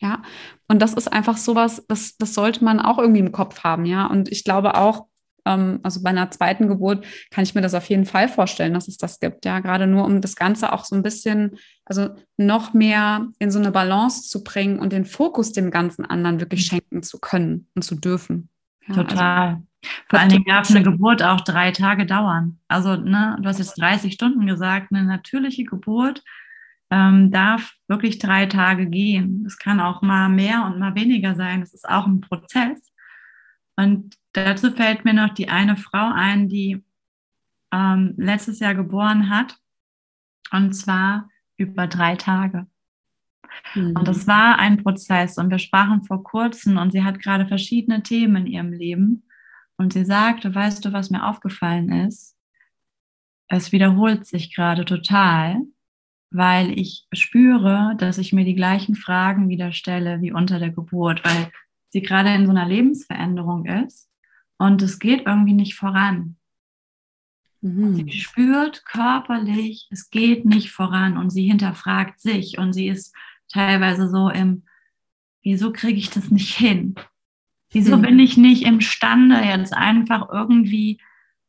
Ja, und das ist einfach sowas, das, das sollte man auch irgendwie im Kopf haben, ja. Und ich glaube auch, ähm, also bei einer zweiten Geburt kann ich mir das auf jeden Fall vorstellen, dass es das gibt, ja. Gerade nur, um das Ganze auch so ein bisschen, also noch mehr in so eine Balance zu bringen und den Fokus dem ganzen anderen wirklich mhm. schenken zu können und zu dürfen. Ja, also Total. Also, vor allen Dingen darf eine Geburt auch drei Tage dauern. Also, ne, du hast jetzt 30 Stunden gesagt, eine natürliche Geburt ähm, darf wirklich drei Tage gehen. Es kann auch mal mehr und mal weniger sein. Es ist auch ein Prozess. Und dazu fällt mir noch die eine Frau ein, die ähm, letztes Jahr geboren hat. Und zwar über drei Tage. Mhm. Und das war ein Prozess. Und wir sprachen vor kurzem und sie hat gerade verschiedene Themen in ihrem Leben. Und sie sagte, weißt du, was mir aufgefallen ist? Es wiederholt sich gerade total weil ich spüre, dass ich mir die gleichen Fragen wieder stelle wie unter der Geburt, weil sie gerade in so einer Lebensveränderung ist und es geht irgendwie nicht voran. Mhm. Sie spürt körperlich, es geht nicht voran und sie hinterfragt sich und sie ist teilweise so im, wieso kriege ich das nicht hin? Wieso mhm. bin ich nicht imstande, jetzt einfach irgendwie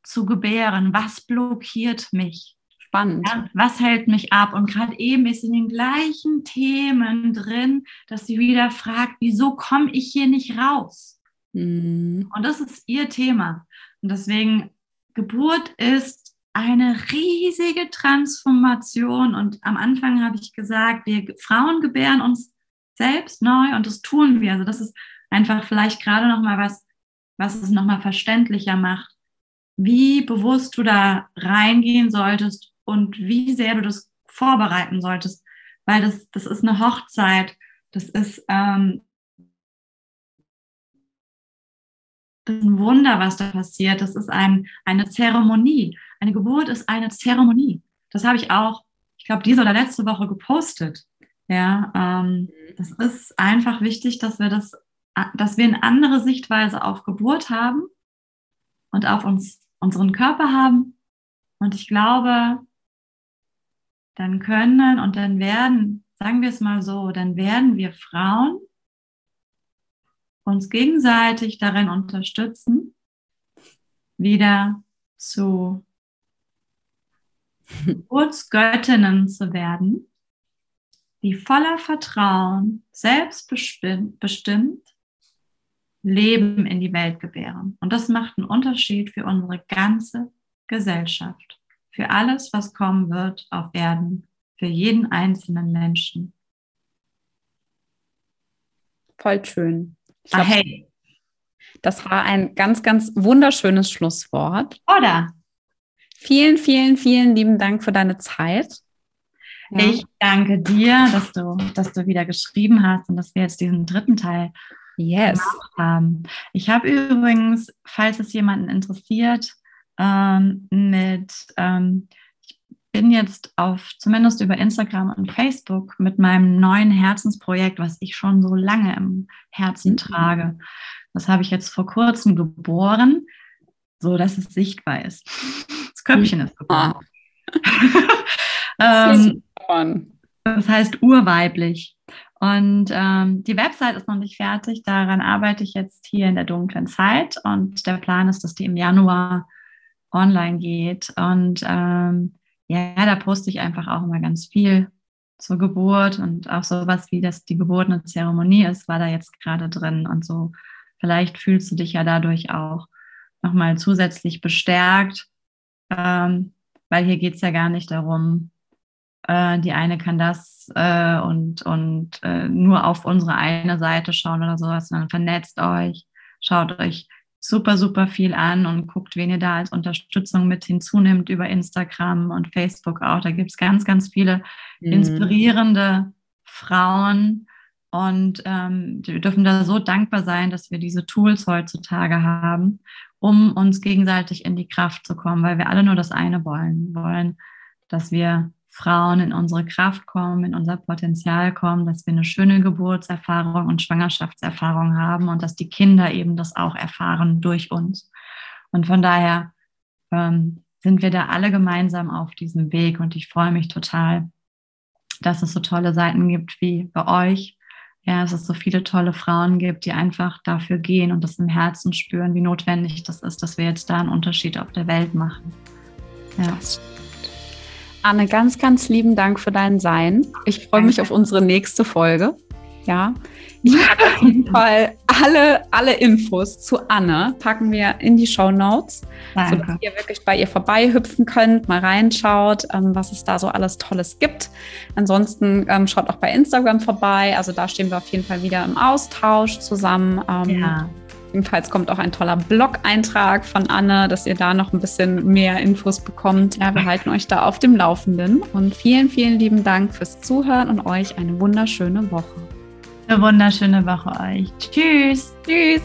zu gebären? Was blockiert mich? Spannend. Ja, was hält mich ab? Und gerade eben ist in den gleichen Themen drin, dass sie wieder fragt, wieso komme ich hier nicht raus? Mhm. Und das ist ihr Thema. Und deswegen, Geburt ist eine riesige Transformation. Und am Anfang habe ich gesagt, wir Frauen gebären uns selbst neu und das tun wir. Also das ist einfach vielleicht gerade nochmal was, was es nochmal verständlicher macht, wie bewusst du da reingehen solltest und wie sehr du das vorbereiten solltest, weil das, das ist eine Hochzeit, das ist, ähm, das ist ein Wunder, was da passiert, das ist ein, eine Zeremonie. Eine Geburt ist eine Zeremonie. Das habe ich auch, ich glaube, diese oder letzte Woche gepostet. Ja, ähm, das ist einfach wichtig, dass wir das, dass wir eine andere Sichtweise auf Geburt haben und auf uns, unseren Körper haben. Und ich glaube, dann können und dann werden, sagen wir es mal so, dann werden wir Frauen uns gegenseitig darin unterstützen, wieder zu Geburtsgöttinnen zu werden, die voller Vertrauen, selbstbestimmt Leben in die Welt gebären. Und das macht einen Unterschied für unsere ganze Gesellschaft für alles, was kommen wird auf Erden, für jeden einzelnen Menschen. Voll schön. Glaub, ah, hey. Das war ein ganz, ganz wunderschönes Schlusswort. Oder? Vielen, vielen, vielen lieben Dank für deine Zeit. Ja. Ich danke dir, dass du, dass du wieder geschrieben hast und dass wir jetzt diesen dritten Teil yes. haben. Ich habe übrigens, falls es jemanden interessiert, ähm, mit, ähm, ich bin jetzt auf, zumindest über Instagram und Facebook mit meinem neuen Herzensprojekt, was ich schon so lange im Herzen mhm. trage. Das habe ich jetzt vor kurzem geboren, so dass es sichtbar ist. Das Köpfchen ist geboren. ähm, das heißt urweiblich. Und ähm, die Website ist noch nicht fertig. Daran arbeite ich jetzt hier in der dunklen Zeit. Und der Plan ist, dass die im Januar online geht. Und ähm, ja, da poste ich einfach auch immer ganz viel zur Geburt und auch sowas wie das die Geburt eine Zeremonie ist, war da jetzt gerade drin und so. Vielleicht fühlst du dich ja dadurch auch nochmal zusätzlich bestärkt, ähm, weil hier geht es ja gar nicht darum, äh, die eine kann das äh, und, und äh, nur auf unsere eine Seite schauen oder sowas, sondern vernetzt euch, schaut euch super, super viel an und guckt, wen ihr da als Unterstützung mit hinzunimmt über Instagram und Facebook auch. Da gibt es ganz, ganz viele mhm. inspirierende Frauen. Und ähm, wir dürfen da so dankbar sein, dass wir diese Tools heutzutage haben, um uns gegenseitig in die Kraft zu kommen, weil wir alle nur das eine wollen. Wir wollen, dass wir Frauen in unsere Kraft kommen, in unser Potenzial kommen, dass wir eine schöne Geburtserfahrung und Schwangerschaftserfahrung haben und dass die Kinder eben das auch erfahren durch uns. Und von daher ähm, sind wir da alle gemeinsam auf diesem Weg und ich freue mich total, dass es so tolle Seiten gibt wie bei euch. Ja, dass es so viele tolle Frauen gibt, die einfach dafür gehen und das im Herzen spüren, wie notwendig das ist, dass wir jetzt da einen Unterschied auf der Welt machen. Ja. Anne, ganz, ganz lieben Dank für dein Sein. Ich freue mich auf unsere nächste Folge. Ja, ich packe auf jeden Fall alle, alle Infos zu Anne packen wir in die Show Notes, sodass ihr wirklich bei ihr vorbeihüpfen könnt, mal reinschaut, ähm, was es da so alles Tolles gibt. Ansonsten ähm, schaut auch bei Instagram vorbei. Also da stehen wir auf jeden Fall wieder im Austausch zusammen. Ähm, ja. Ebenfalls kommt auch ein toller Blog-Eintrag von Anne, dass ihr da noch ein bisschen mehr Infos bekommt. Ja, wir halten euch da auf dem Laufenden. Und vielen, vielen lieben Dank fürs Zuhören und euch eine wunderschöne Woche. Eine wunderschöne Woche euch. Tschüss. Tschüss.